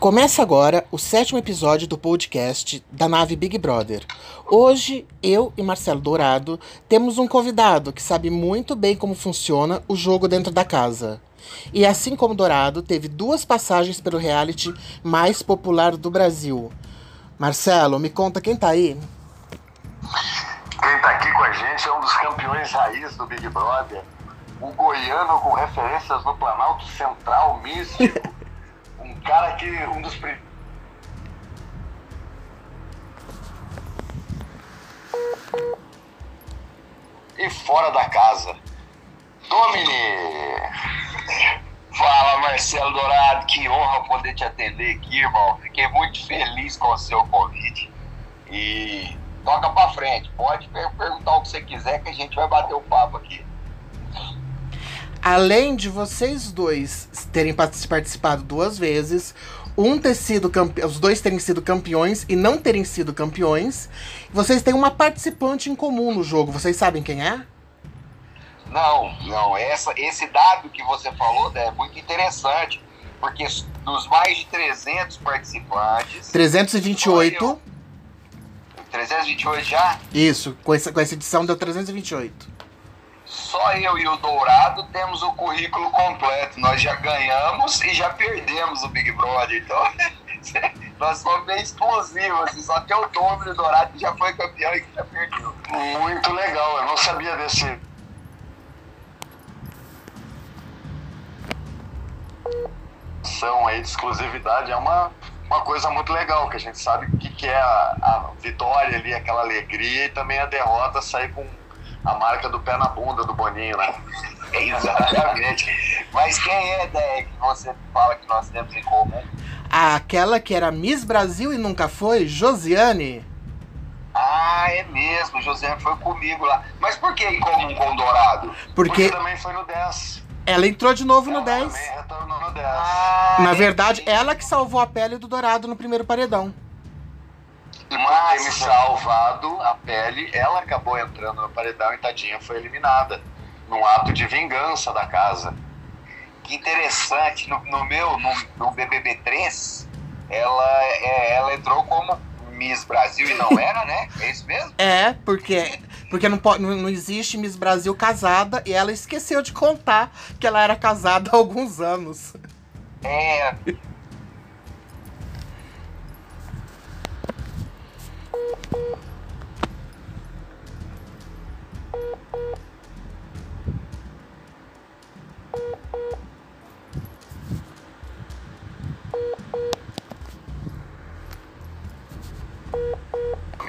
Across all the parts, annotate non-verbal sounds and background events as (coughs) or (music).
Começa agora o sétimo episódio do podcast da nave Big Brother. Hoje, eu e Marcelo Dourado temos um convidado que sabe muito bem como funciona o jogo dentro da casa. E assim como Dourado, teve duas passagens pelo reality mais popular do Brasil. Marcelo, me conta quem tá aí? Quem tá aqui com a gente é um dos campeões raiz do Big Brother, o goiano com referências no Planalto Central místico. (laughs) um cara que um dos primeiros. E fora da casa. Domini! Fala Marcelo Dourado, que honra poder te atender aqui, irmão. Fiquei muito feliz com o seu convite. E toca pra frente. Pode perguntar o que você quiser que a gente vai bater o papo aqui. Além de vocês dois terem participado duas vezes, um ter sido os dois terem sido campeões e não terem sido campeões, vocês têm uma participante em comum no jogo. Vocês sabem quem é? Não, não. Essa, esse dado que você falou é muito interessante, porque dos mais de 300 participantes. 328. 328 já? Isso, com essa, com essa edição deu 328 só eu e o Dourado temos o currículo completo. Nós já ganhamos e já perdemos o Big Brother. Então, (laughs) nós somos bem explosivos. Assim, só tem o Douro e o Dourado que já foi campeão e que já perdeu. Muito legal. Eu não sabia desse. aí de exclusividade é uma, uma coisa muito legal, que a gente sabe o que, que é a, a vitória ali, aquela alegria e também a derrota sair com a marca do pé na bunda do Boninho, né? (laughs) Exatamente. Mas quem é, Dé, que você fala que nós temos em comum? Aquela que era Miss Brasil e nunca foi, Josiane. Ah, é mesmo, Josiane foi comigo lá. Mas por que em comum com o Dourado? Porque, Porque também foi no 10. Ela entrou de novo ela no 10. Também retornou no 10. Ah, Na é verdade, ela que salvou a pele do Dourado no primeiro paredão. E por ter me salvado a pele, ela acabou entrando no paredão e Tadinha foi eliminada. Num ato de vingança da casa. Que interessante, no, no meu, no, no BBB 3, ela, é, ela entrou como Miss Brasil e não (laughs) era, né? É isso mesmo? É, porque, porque não, pode, não existe Miss Brasil casada e ela esqueceu de contar que ela era casada há alguns anos. É.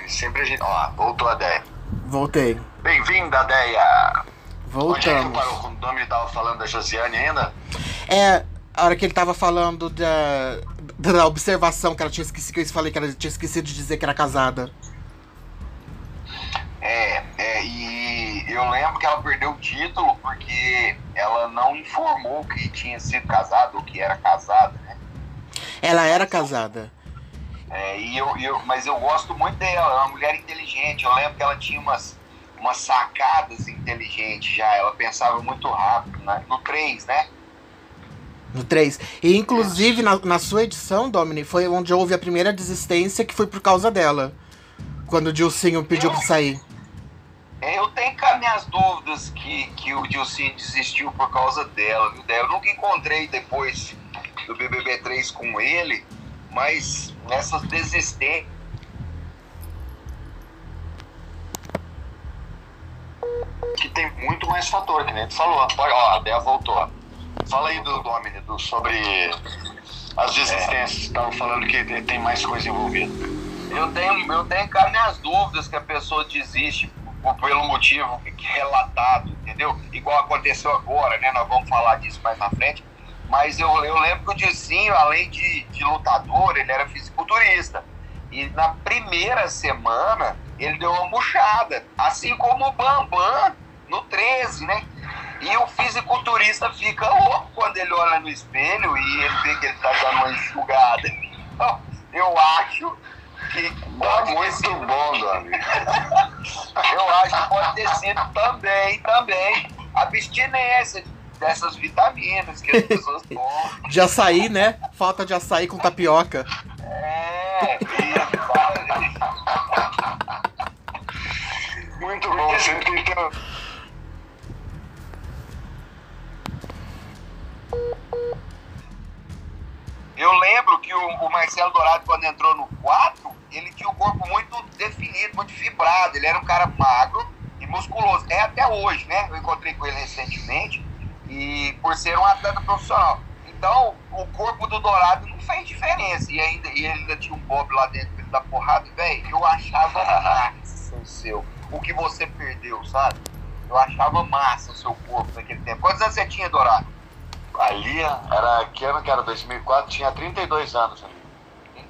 Sempre a gente. Ó, voltou a Deia. Voltei. Bem-vinda, Deia! Onde é que eu Voltamos. paro? Quando o Domi tava falando da Josiane ainda? É, a hora que ele tava falando da, da observação que ela tinha esquecido, que eu falei que ela tinha esquecido de dizer que era casada. É, é, e eu lembro que ela perdeu o título porque ela não informou que tinha sido casada ou que era casada, né? Ela era casada. É, e eu, eu, mas eu gosto muito dela, é uma mulher inteligente. Eu lembro que ela tinha umas, umas sacadas inteligentes já, ela pensava muito rápido, né? No 3, né? No 3. E inclusive na, na sua edição, Domini, foi onde houve a primeira desistência que foi por causa dela. Quando o Dilcinho pediu pra sair. É, Eu tenho cá minhas dúvidas que, que o Dilcinho desistiu por causa dela, viu? Eu nunca encontrei depois do BBB 3 com ele, mas nessas desistências. Que tem muito mais fator, que nem tu falou. Ó, a Deia voltou. Fala aí do Domini, do, sobre as desistências. Estavam falando que tem- mais coisa envolvida. Eu tenho, eu tenho cá minhas dúvidas que a pessoa desiste pelo motivo é relatado, entendeu? Igual aconteceu agora, né? Nós vamos falar disso mais na frente. Mas eu, eu lembro que o Dizinho, além de, de lutador, ele era fisiculturista. E na primeira semana, ele deu uma murchada. Assim como o Bambam no 13, né? E o fisiculturista fica louco quando ele olha no espelho e ele vê que ele tá dando uma enxugada. Então, eu acho que pode ter Muito bom, Domi. (laughs) eu acho que pode ter sido também, também, abstinência dessas vitaminas que as pessoas (laughs) tomam. De açaí, né? Falta de açaí com tapioca. É, (laughs) e, Muito bom, sempre tem. Eu lembro que o, o Marcelo Dourado, quando entrou no 4, ele tinha um corpo muito definido, muito fibrado. Ele era um cara magro e musculoso. É até hoje, né? Eu encontrei com ele recentemente e por ser um atleta profissional. Então, o corpo do Dourado não fez diferença. E, ainda, e ele ainda tinha um bob lá dentro ele dar porrada. Velho, eu achava (laughs) massa o seu. O que você perdeu, sabe? Eu achava massa o seu corpo naquele tempo. Quantos anos você tinha, Dourado? Ali era que ano que era? 2004, tinha 32 anos ali.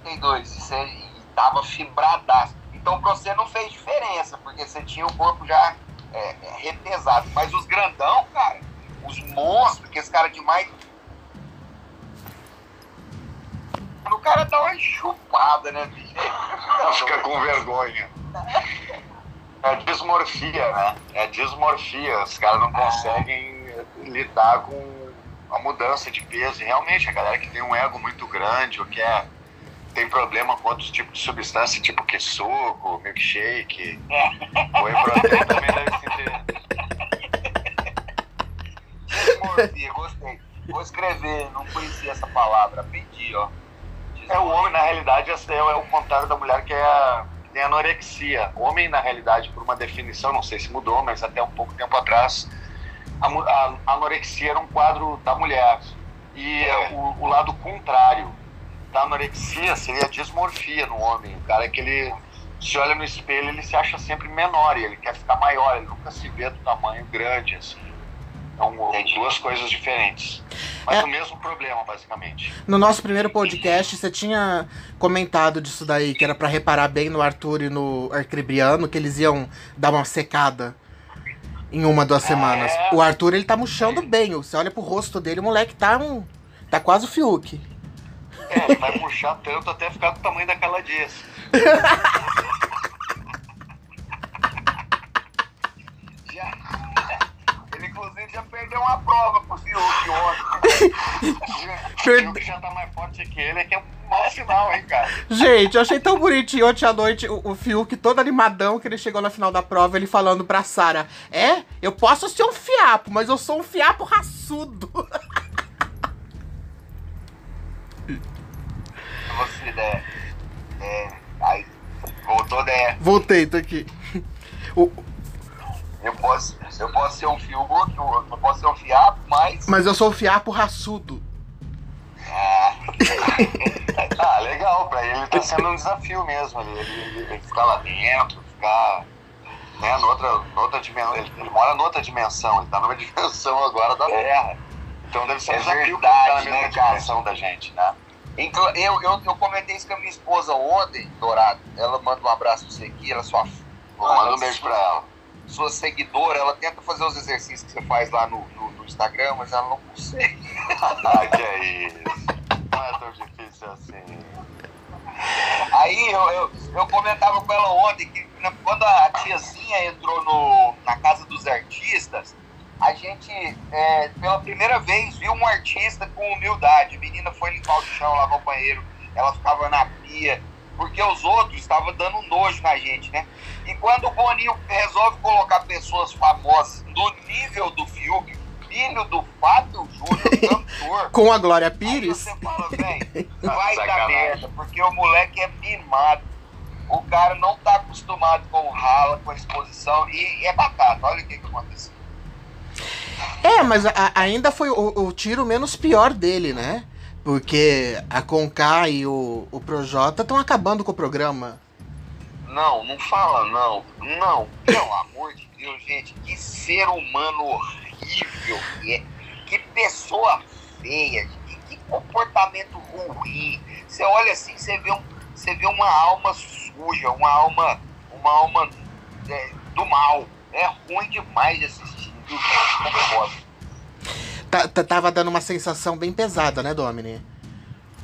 32. E você e tava fibradaço. Então pra você não fez diferença, porque você tinha o corpo já é, é, repesado. Mas os grandão, cara, os monstros, aqueles caras demais. O cara dá uma chupada, né, bicho? (laughs) Fica com vergonha. É dismorfia, né? É dismorfia. Os caras não conseguem lidar com a mudança de peso. E realmente, a galera que tem um ego muito grande ou que é, tem problema com outros tipos de substância, tipo que suco, milkshake, whey protein também deve sentir. Gostei. Vou escrever, não conhecia essa palavra, pedi, ó. É, o homem, na realidade, é, é o contrário da mulher que é a, que tem anorexia. O homem, na realidade, por uma definição, não sei se mudou, mas até um pouco tempo atrás, a, a- a anorexia era um quadro da mulher. E É. o, o lado contrário da anorexia seria a dismorfia no homem. O cara que ele se olha no espelho, ele se acha sempre menor, e ele quer ficar maior, ele nunca se vê do tamanho grande, assim. Então, duas coisas diferentes. Mas É. o mesmo problema, basicamente. No nosso primeiro podcast, você tinha comentado disso daí, que era pra reparar bem no Arthur e no Arcribriano, que eles iam dar uma secada em uma, duas semanas. é? O Arthur, ele tá murchando bem. Você olha pro rosto dele, o moleque tá um... Tá quase o Fiuk. É, ele vai puxar tanto até ficar do tamanho daquela dias. (laughs) Já... Ele, inclusive, já perdeu uma prova pro Fiuk. Per- O que (laughs) já tá mais forte que ele é que é um mau sinal, hein, cara. Gente, eu achei tão bonitinho ontem à noite o, o Fiuk todo animadão que ele chegou na final da prova, ele falando pra Sara: É, eu posso ser um fiapo, mas eu sou um fiapo raçudo. (laughs) Você, né? É. Aí, voltou, né? Voltei, tô aqui. O- Eu posso, eu posso ser um Fiuk, eu eu posso ser um fiapo, mas. mas eu sou um fiapo raçudo. Ah, (laughs) Ah, legal, pra ele tá sendo um desafio mesmo. Ele, ele, ele ficar lá dentro, ficar. Né, noutra, noutra dimensão. Ele, ele mora noutra dimensão, ele tá numa (laughs) dimensão agora da Terra. Então deve ser um É desafio verdade, pra né, cara? dimensão da gente, né? Eu, eu, eu comentei isso com a minha esposa ontem, Dourado. Ela manda um abraço pra você aqui, ela é sua. Manda um beijo pra ela. Sua seguidora, ela tenta fazer os exercícios que você faz lá no, no, no Instagram, mas ela não consegue. Ai, que é isso. Não é tão difícil assim. Aí eu, eu, eu comentava com ela ontem que na- quando a tiazinha entrou no, na casa dos artistas, a gente, é, pela primeira vez, viu um artista com humildade. A menina foi limpar o chão, lavar o banheiro, ela ficava na pia, porque os outros estavam dando nojo na gente, né? E quando o Boninho resolve colocar pessoas famosas no nível do Fiuk, filho do Fábio Júnior, (laughs) cantor, Com a Glória Aí Pires. você fala, velho, (laughs) vai dar merda, porque o moleque é mimado. O cara não tá acostumado com rala, com a exposição, e é batata. Olha o que, que aconteceu. É, mas a- ainda foi o, o tiro menos pior dele, né? Porque a Conká e o, o Projota estão acabando com o programa. Não, não fala não. Não, pelo amor de Deus, gente, que ser humano horrível que é. Que pessoa feia, que, que comportamento ruim. Você olha assim, você vê, um, você vê uma alma suja, uma alma, uma alma é, do mal. É ruim demais de assistir. viu? Concordo. Tá- tá- tava dando uma sensação bem pesada, né, Domini?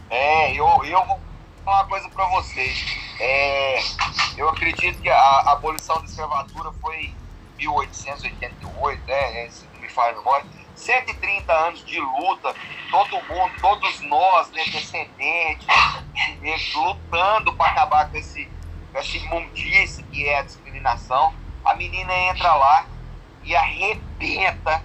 É, eu, eu vou falar uma coisa pra vocês. É, eu acredito que a, a abolição da escravatura foi em 1888, né? é, Se não me falha a memória. 130 anos de luta, todo mundo, todos nós, né, descendentes, lutando para acabar com esse, com imundice que é a discriminação. A menina entra lá e arrebenta,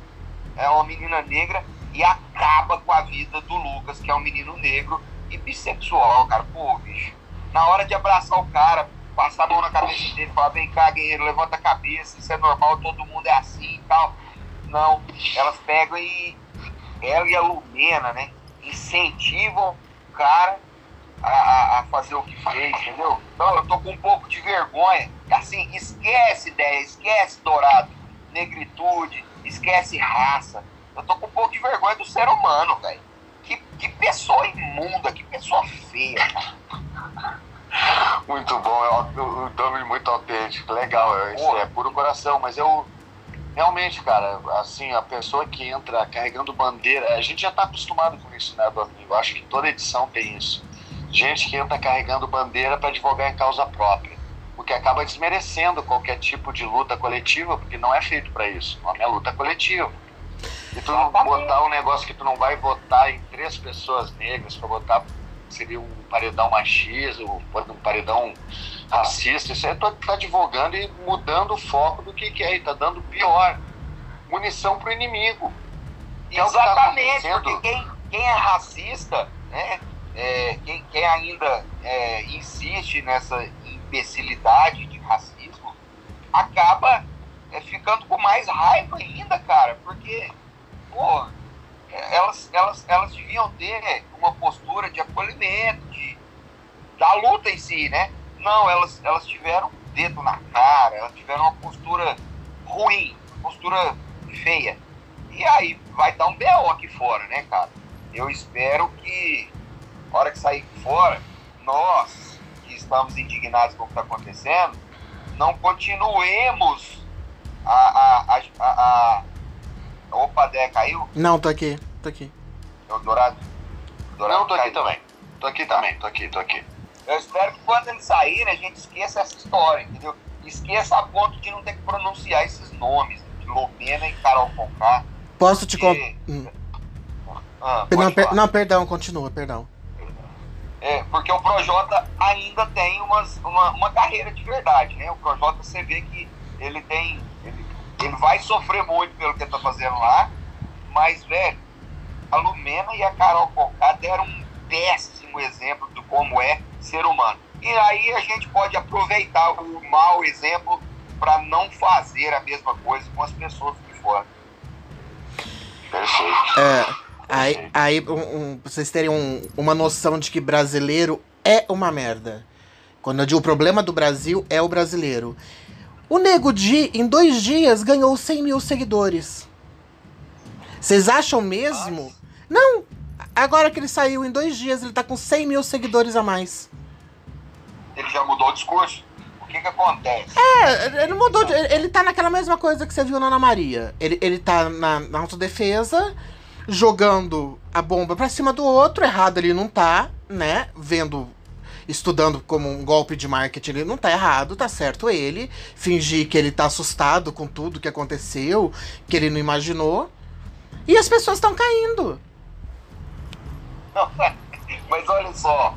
é uma menina negra, e acaba com a vida do Lucas, que é um menino negro e bissexual, cara. Pô, bicho, na hora de abraçar o cara, passar a mão na cabeça dele, falar, vem cá, guerreiro, levanta a cabeça, isso é normal, todo mundo é assim e tal. Não, elas pegam e ela e a Lumena, né, incentivam o cara a, a, fazer o que fez, entendeu? Então eu tô com um pouco de vergonha. Assim, esquece ideia, esquece dourado, negritude, esquece raça. Eu tô com um pouco de vergonha do ser humano, velho. Que, que pessoa imunda, que pessoa feia. Muito bom, é um nome muito autêntico, legal, é, é puro coração, mas eu realmente, cara, assim, a pessoa que entra carregando bandeira, a gente já está acostumado com isso, né, Dorminho? Eu acho que toda edição tem isso. Gente que entra carregando bandeira para advogar em causa própria, o que acaba desmerecendo qualquer tipo de luta coletiva, porque não é feito para isso. O nome é luta coletiva. E tu não botar um negócio que tu não vai votar em três pessoas negras para botar seria um paredão machista, um paredão racista, isso aí tu tá advogando e mudando o foco do que, que é, e tá dando pior. Munição pro inimigo. É Exatamente, tá porque quem, quem é racista, né, é, quem, quem ainda é, insiste nessa imbecilidade de racismo, acaba é, ficando com mais raiva ainda, cara, porque, pô, elas, elas, elas deviam ter uma postura de acolhimento, de, da luta em si, né? Não, elas, elas tiveram um dedo na cara, elas tiveram uma postura ruim, postura feia. E aí vai dar um B.O. aqui fora, né, cara? Eu espero que, na hora que sair fora, nós estamos indignados com o que está acontecendo, não continuemos a, a, a, a Opa, Dé, caiu? Não, tô aqui, tô aqui. É o Dourado? Dourado Não, tô caiu. aqui também. Tô aqui também, tô aqui, tô aqui. Eu espero que quando ele sair, a gente esqueça essa história, entendeu? Esqueça a ponto de não ter que pronunciar esses nomes, de Lomena e Carol Conká. Posso te contar? Hum. Ah, não, per não, perdão, continua, perdão. É, porque o Projota ainda tem umas, uma, uma carreira de verdade, né? O Projota você vê que ele tem. Ele ele vai sofrer muito pelo que ele tá fazendo lá, mas, velho, a Lumena e a Carol Conká deram um péssimo exemplo de como é ser humano. E aí a gente pode aproveitar o mau exemplo para não fazer a mesma coisa com as pessoas de fora. Perfeito. É, aí, aí um, um, pra vocês terem um, uma noção de que brasileiro é uma merda. Quando eu digo o problema do Brasil é o brasileiro. O Nego Di, em dois dias, ganhou 100 mil seguidores. Vocês acham mesmo? Nossa. Não! Agora que ele saiu, em dois dias, ele tá com 100 mil seguidores a mais. Ele já mudou o discurso? O que que acontece? É, ele mudou. Ele tá naquela mesma coisa que você viu na Ana Maria. Ele, ele tá na, na autodefesa, jogando a bomba pra cima do outro. Errado ele não tá, né? Vendo estudando como um golpe de marketing, ele não tá errado, tá certo ele. Fingir que ele tá assustado com tudo que aconteceu, que ele não imaginou. E as pessoas estão caindo. (laughs) Mas olha só,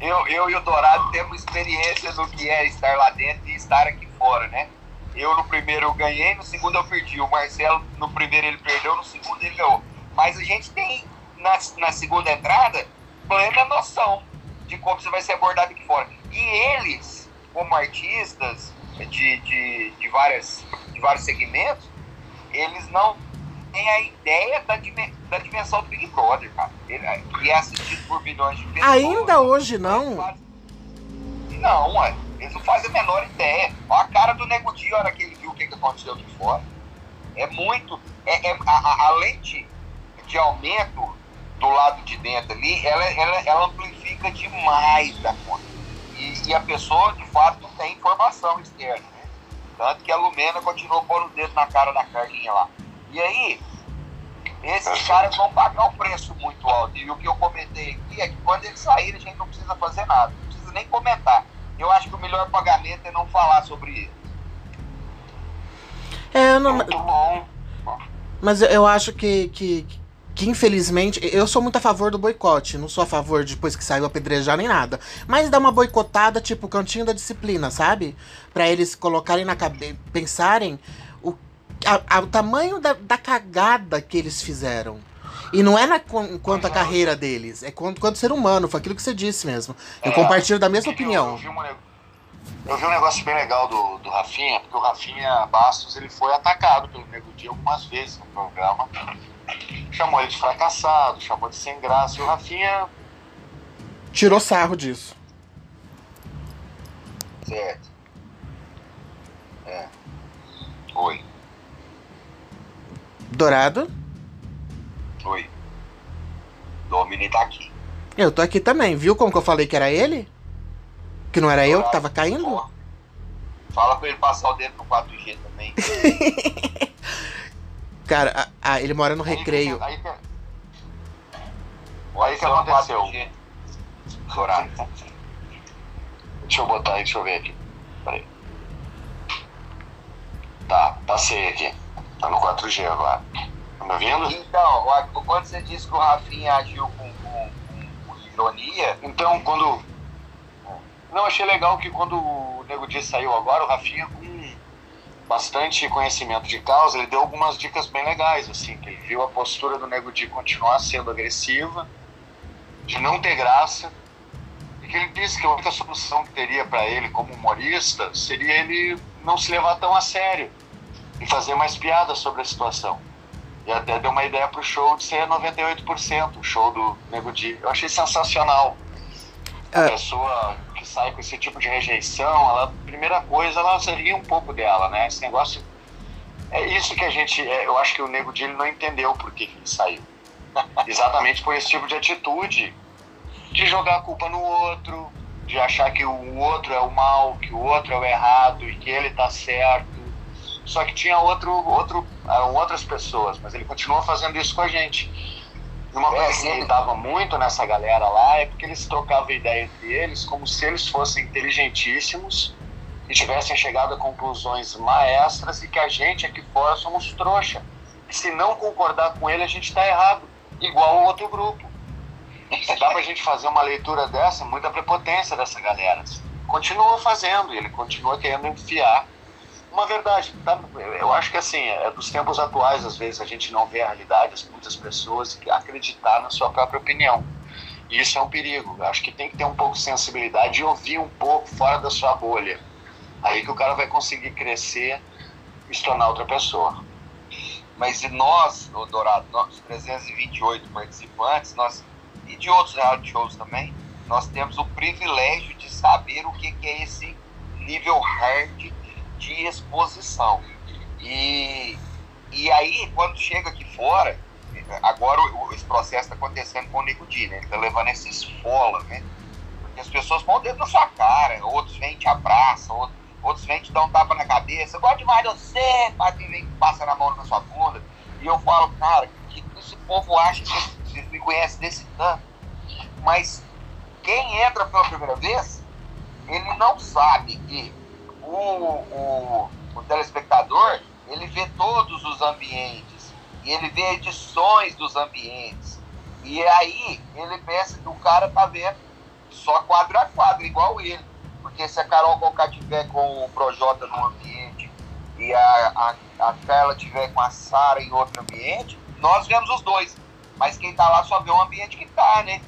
eu, eu e o Dourado temos experiência do que é estar lá dentro e estar aqui fora, né? Eu no primeiro eu ganhei, no segundo eu perdi. O Marcelo no primeiro ele perdeu, no segundo ele ganhou. Mas a gente tem na, na segunda entrada plena noção de como você vai ser abordado aqui fora. E eles, como artistas de, de, de, várias, de vários segmentos, eles não têm a ideia da, da dimensão do Big Brother, cara. Ele, que é assistido por milhões de pessoas. Ainda hoje não? Não, ué. Eles não fazem a menor ideia. Olha a cara do Nego Di, hora que ele viu o que, que aconteceu aqui fora. É muito. É, é a, a, a lente de aumento do lado de dentro ali, ela, ela, ela amplifica demais da conta. E, e, a pessoa, de fato, não tem informação externa, né? Tanto que a Lumena continuou pondo o dedo na cara da Carlinha lá. E aí, esses caras vão pagar um preço muito alto. E o que eu comentei aqui é que quando eles saírem, a gente não precisa fazer nada, não precisa nem comentar. Eu acho que o melhor pagamento é não falar sobre isso. É, eu não... Muito bom. Mas eu acho que, que, que, infelizmente, eu sou muito a favor do boicote. Não sou a favor de depois que saiu apedrejar nem nada. Mas dá uma boicotada, tipo, cantinho da disciplina, sabe? para eles colocarem na cabeça. pensarem o, a, a, o tamanho da, da cagada que eles fizeram. E não é na, quanto a carreira deles, é quanto, quanto ser humano, foi aquilo que você disse mesmo. Eu é, compartilho da mesma opinião. Eu, vi, uma, eu vi, um negócio bem legal do, do Rafinha, porque o Rafinha Bastos ele foi atacado pelo Nego Dia algumas vezes no programa. Chamou ele de fracassado, chamou de sem graça, e o Rafinha. Tirou sarro disso. Certo. É. Oi. Dourado? Oi. Domini tá aqui. Eu tô aqui também. Viu como que eu falei que era ele? Que não era eu que tava caindo? Fala pra ele passar o dedo no 4G também. (laughs) Cara, a, a, ele mora no aí recreio. Que, aí que, aí que aconteceu. deixa eu botar aí, deixa eu ver aqui. Peraí. Tá, passei aqui. Tá no 4G agora. Tá me ouvindo? Então, quando você disse que o Rafinha agiu com, com, com, com ironia. Então, quando. Não, achei legal que quando o Nego Dia saiu agora, o Rafinha, com bastante conhecimento de causa, ele deu algumas dicas bem legais, assim, que ele viu a postura do Nego Dia continuar sendo agressiva, de não ter graça, e que ele disse que a única solução que teria para ele como humorista seria ele não se levar tão a sério e fazer mais piadas sobre a situação. E até deu uma ideia pro show de ser 98%, o show do Nego Di. Eu achei sensacional. A é. pessoa que sai com esse tipo de rejeição, ela, primeira coisa, ela ri um pouco dela, né? Esse negócio. É isso que a gente. É, eu acho que o Nego Di ele não entendeu por que, que ele saiu. (laughs) Exatamente por esse tipo de atitude de jogar a culpa no outro, de achar que o outro é o mal, que o outro é o errado e que ele tá certo só que tinha outro, outro, outras pessoas, mas ele continuou fazendo isso com a gente. Uma coisa que me irritava muito nessa galera lá é porque eles trocavam ideia entre eles como se eles fossem inteligentíssimos e tivessem chegado a conclusões maestras e que a gente aqui fora somos trouxa. E se não concordar com ele, a gente está errado, igual o outro grupo. Dá pra gente fazer uma leitura dessa, muita prepotência dessa galera. Continua fazendo, ele continua querendo enfiar uma verdade. Tá? Eu acho que assim, é dos tempos atuais, às vezes, a gente não vê a realidade, as muitas pessoas acreditar na sua própria opinião. E isso é um perigo. Eu acho que tem que ter um pouco de sensibilidade e ouvir um pouco fora da sua bolha. Aí que o cara vai conseguir crescer e se tornar outra pessoa. Mas nós, o Dourado, nós 328 participantes, nós, e de outros reality shows também, nós temos o privilégio de saber o que é esse nível hard de exposição. E, e aí, quando chega aqui fora, agora o, esse processo está acontecendo com o Nego Di, né? Ele está levando essa esfola, né? Porque as pessoas vão dentro da sua cara, outros vêm te abraçam, outros, outros vêm te dar um tapa na cabeça, eu gosto demais de você, bate vem passa na mão na sua bunda. E eu falo, cara, que esse povo acha que você me conhece desse tanto. Mas quem entra pela primeira vez, ele não sabe que o, o, o telespectador ele vê todos os ambientes e ele vê edições dos ambientes. E aí ele pensa que o cara tá vendo só quadro a quadro, igual ele. Porque se a Carol Conká tiver com o Projota num ambiente e a, a, a Carla tiver com a Sara em outro ambiente, nós vemos os dois. Mas quem tá lá só vê o ambiente que tá, né?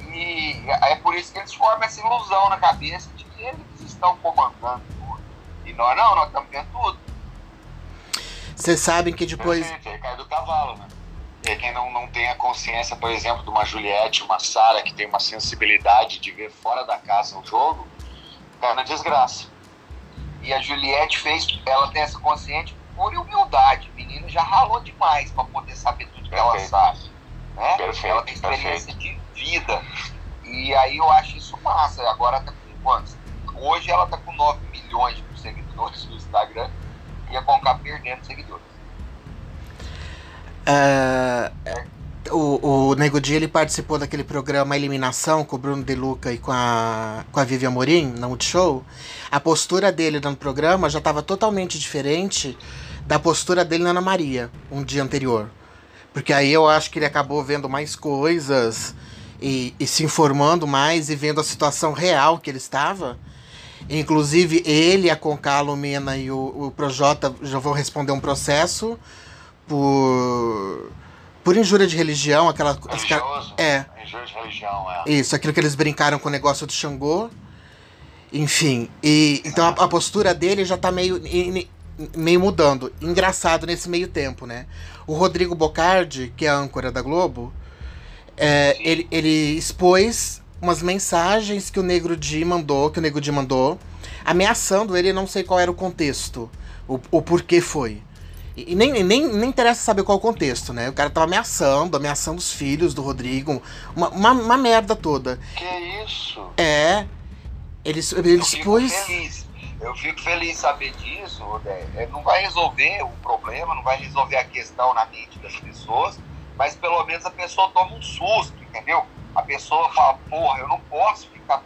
E é por isso que eles formam essa ilusão na cabeça de que eles estão comandando e nós não, nós estamos vendo tudo. Vocês sabem que depois. Perfeito, aí cai do cavalo, né? E quem não, não tem a consciência, por exemplo, de uma Juliette, uma Sara, que tem uma sensibilidade de ver fora da casa o jogo, cai na desgraça. E a Juliette fez, ela tem essa consciência por humildade. O menino já ralou demais para poder saber tudo que ela sabe. Né? Perfeito, ela tem experiência perfeito. de vida. E aí eu acho isso massa. Agora tá com quantos? Hoje ela tá com 9 milhões de seguidores Instagram e a Conká perdendo seguidores. Uh, o, o Nego Di ele participou daquele programa Eliminação com o Bruno De Luca e com a, com a Vivian Morim, no Multishow. A postura dele no programa já estava totalmente diferente da postura dele na Ana Maria, um dia anterior. Porque aí eu acho que ele acabou vendo mais coisas e, e se informando mais e vendo a situação real que ele estava. Inclusive, ele, a Conká, a Lumena e o, o Projota já vão responder um processo por, por injúria de religião. Aquela, Religioso? é. Injúria de religião, é. Isso, aquilo que eles brincaram com o negócio do Xangô. Enfim, e então a, a postura dele já tá meio, meio mudando. Engraçado nesse meio tempo, né? O Rodrigo Bocardi, que é a âncora da Globo, é, ele, ele expôs umas mensagens que o Negro Di mandou, que o Negro Di mandou, ameaçando ele, não sei qual era o contexto, o, o porquê foi. E, nem, nem, nem interessa saber qual o contexto, né? O cara tava ameaçando, ameaçando os filhos do Rodrigo, uma, uma, uma merda toda. Que isso? É. Ele, ele Eu fico expôs. feliz. Eu fico feliz em saber disso, Rodé. É, Não vai resolver o problema, não vai resolver a questão na mente das pessoas, mas pelo menos a pessoa toma um susto, entendeu? A pessoa fala, porra, eu não posso ficar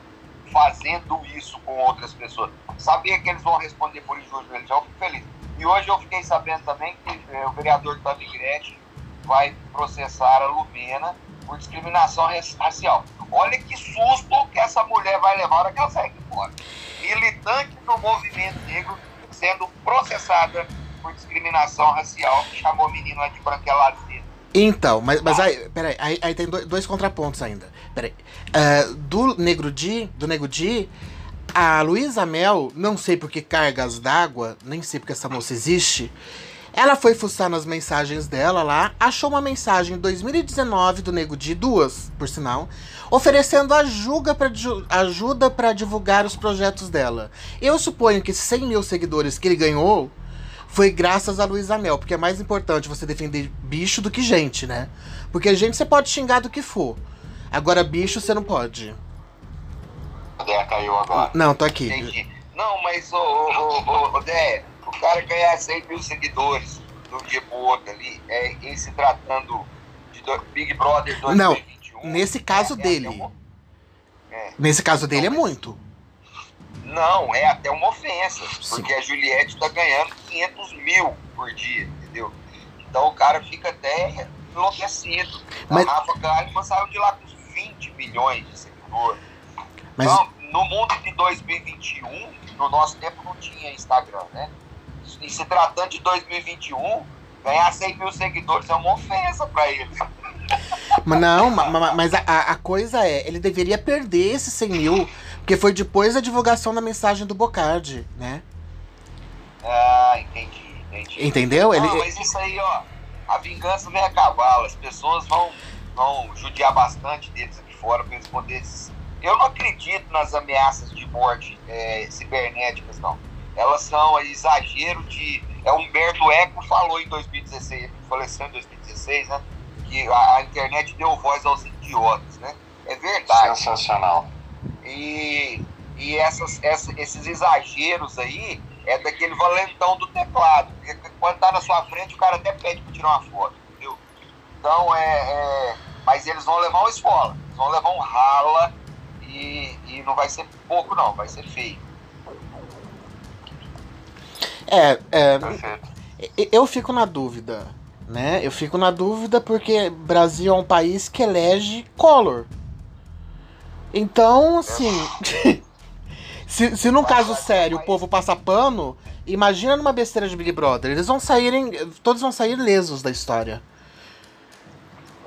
fazendo isso com outras pessoas. Sabia que eles vão responder por injúria religião, eu fico feliz. E hoje eu fiquei sabendo também que eh, o vereador Tami Gretchen vai processar a Lumena por discriminação raci- racial. Olha que susto que essa mulher vai levar na que ela fora. Militante do movimento negro sendo processada por discriminação racial, que chamou a menina de branquelazinha. Então, mas, mas aí, peraí, aí, aí tem dois, contrapontos ainda. Peraí. É, do Negro Di, do Negro Di, a Luísa Mel, não sei por que cargas d'água, nem sei porque essa moça existe. Ela foi fuçar nas mensagens dela lá, achou uma mensagem em 2019 do Nego Di, duas, por sinal, oferecendo ajuda para divulgar os projetos dela. Eu suponho que esses 100 mil seguidores que ele ganhou foi graças a Luísa Mel, porque é mais importante você defender bicho do que gente, né? Porque gente você pode xingar do que for. Agora bicho você não pode. A ideia caiu agora. Não, tô aqui. Entendi. Não, mas, ô, ô, ô, ô, ô, Dé, o cara ganhar 100 mil seguidores de um dia pro outro ali, é, em se tratando de do- Big Brother 2021. nesse caso é- é dele. até uma- Nesse caso dele é Não, mas- muito. Não, é até uma ofensa, Sim. porque a Juliette tá ganhando 500 mil por dia, entendeu? Então o cara fica até enlouquecido. Mas- A Rafa Kalimann saiu de lá com 20 milhões de seguidores. Mas Então, no mundo de 2021, no nosso tempo não tinha Instagram, né? E se tratando de 2021, ganhar 100 mil seguidores é uma ofensa pra ele. Mas não, ma- ma- mas a, a- a coisa é, ele deveria perder esses 100 mil, porque foi depois da divulgação da mensagem do Bocardi, né? Ah, entendi, entendi. Entendeu? Ele, Não, mas isso aí, ó, a vingança vem a cavalo. As pessoas vão, vão judiar bastante deles aqui fora pra eles poderem. Eu não acredito nas ameaças de morte é, cibernéticas, não. Elas são exagero de. É Humberto Eco falou em 2016, ele faleceu em 2016, né? Que a, a internet deu voz aos idiotas, né? É verdade. Sensacional. E, e essas, essa- esses exageros aí é daquele valentão do teclado. Porque quando tá na sua frente, o cara até pede pra tirar uma foto, entendeu? Então é. é- mas eles vão levar uma escola, eles vão levar um rala e, e não vai ser pouco, não, vai ser feio. é, é, eu fico na dúvida, né? Eu fico na dúvida porque Brasil é um país que elege Collor. Então, assim. (laughs) se, se num caso sério o povo passa pano, imagina numa besteira de Big Brother. Eles vão saírem. Todos vão sair lesos da história.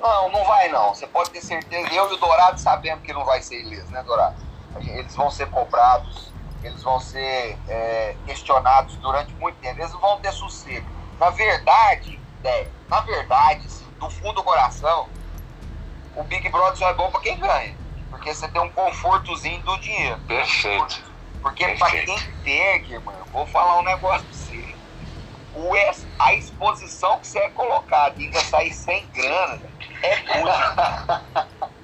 Não, não vai não. Você pode ter certeza. Eu e o Dourado sabemos que não vai ser ileso, né, Dourado? Eles vão ser cobrados, eles vão ser é, questionados durante muito tempo. Eles vão ter sossego. Na verdade, né, na verdade, assim, do fundo do coração, o Big Brother só é bom pra quem ganha. Porque você tem um confortozinho do dinheiro. Perfeito. Porque pra Perfeito. quem perde, mano, vou falar um negócio pra você. O a exposição que você é colocado e ainda sair sem grana é muito. (laughs)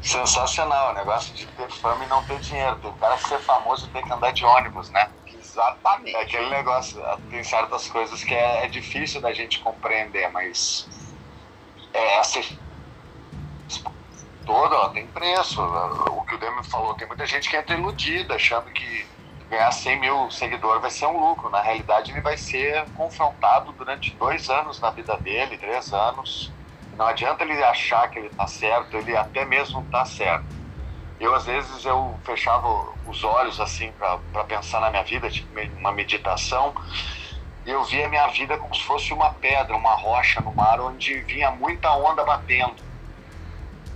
Sensacional. O negócio de ter fama e não ter dinheiro. Tem cara ser famoso tem que andar de ônibus, né? Exatamente. É aquele negócio, tem certas coisas que é, é difícil da gente compreender, mas é, essa toda ela tem preço. O que o Demi falou, tem muita gente que entra iludida, achando que ganhar 100 mil seguidores vai ser um lucro. Na realidade, ele vai ser confrontado durante dois anos na vida dele, três anos. Não adianta ele achar que ele está certo, ele até mesmo está certo. Eu, às vezes, eu fechava os olhos assim para pensar na minha vida, tipo uma meditação, e eu via a minha vida como se fosse uma pedra, uma rocha no mar, onde vinha muita onda batendo.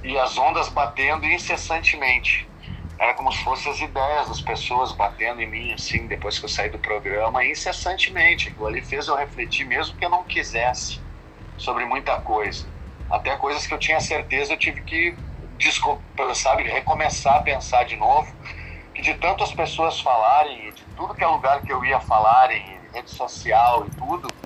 E as ondas batendo incessantemente era como se fossem as ideias das pessoas batendo em mim, assim, depois que eu saí do programa, incessantemente. Aquilo ali fez eu refletir, mesmo que eu não quisesse, sobre muita coisa. Até coisas que eu tinha certeza eu tive que, sabe, recomeçar a pensar de novo. Que de tantas pessoas falarem, de tudo que é lugar que eu ia falar, em rede social e tudo,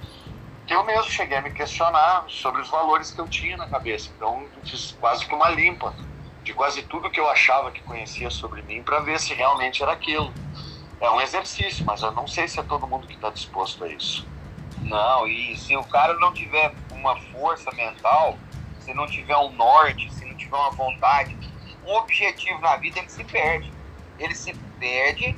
eu mesmo cheguei a me questionar sobre os valores que eu tinha na cabeça. Então, fiz quase que uma limpa de quase tudo que eu achava que conhecia sobre mim para ver se realmente era aquilo. É um exercício, mas eu não sei se é todo mundo que está disposto a isso. Não, e se o cara não tiver uma força mental, se não tiver um norte, se não tiver uma vontade, um objetivo na vida, ele se perde. Ele se perde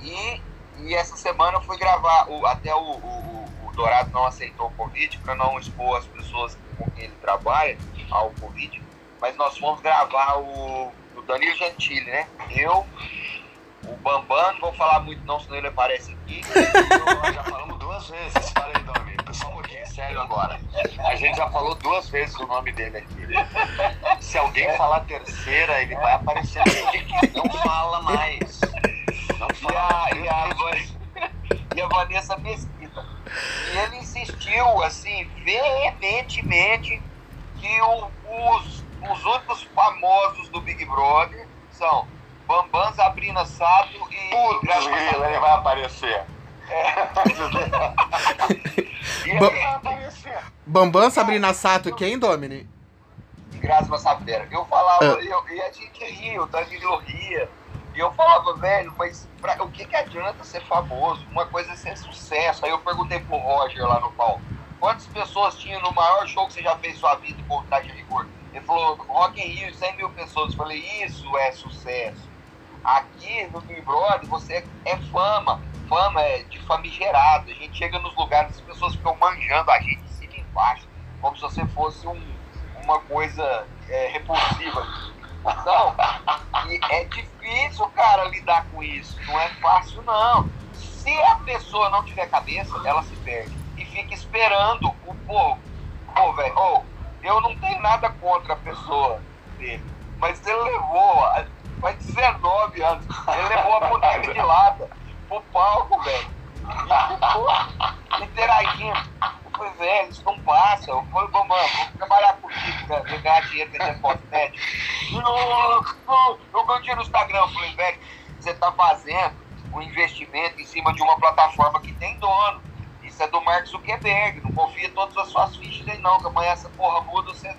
e, e essa semana eu fui gravar, o, até o, o, o Dourado não aceitou o convite para não expor as pessoas com quem ele trabalha ao convite mas nós fomos gravar o, o Danilo Gentili, né? Eu, o Bambam, não vou falar muito não, senão ele aparece aqui. (laughs) Eu, já falamos duas vezes, para aí, Domi. Pessoal, um pouquinho sério agora. A gente já falou duas vezes o nome dele aqui. Se alguém falar terceira, ele vai aparecer aqui. Não fala mais. Não fala. E a, e a, e a Vanessa Mesquita. E ele insistiu, assim, veementemente, que o, os os outros famosos do Big Brother são Bambam, Sabrina Sato e. Putz, ele vai aparecer. É. (laughs) e ba vai aparecer. Bambam, Sabrina Sato e quem, Domini? Graças Massabeira. Eu falava, uh. eu, e a gente ria, o Danilo ria. E eu falava, velho, mas pra, o que, que adianta ser famoso? Uma coisa é ser sucesso. Aí eu perguntei pro Roger lá no palco: quantas pessoas tinham no maior show que você já fez sua vida em Contagem Rigor? Ele falou, Rock in Rio, 100 mil pessoas. Eu falei, isso é sucesso. Aqui no Big Brother, você é fama. Fama é de famigerado. A gente chega nos lugares, as pessoas ficam manjando a gente de cima embaixo, como se você fosse um, uma coisa é, repulsiva. Então, é difícil, cara, lidar com isso. Não é fácil, não. Se a pessoa não tiver cabeça, ela se perde. E fica esperando o povo. Pô, velho, oh, eu não tenho nada contra a pessoa dele, mas ele levou, faz 19 anos, ele levou a boneca de lata pro palco, velho. E ficou interagindo. Falei, velho, isso não passa. Eu falei, mamãe, vou trabalhar contigo, né? Vou ganhar dinheiro vender pós-médico. Não, não, eu ganho dinheiro no Instagram. Falei, velho, você tá fazendo um investimento em cima de uma plataforma que tem dono. Isso é do Mark Zuckerberg. Não confia todas as suas fichas aí, não. Que amanhã essa porra muda, você.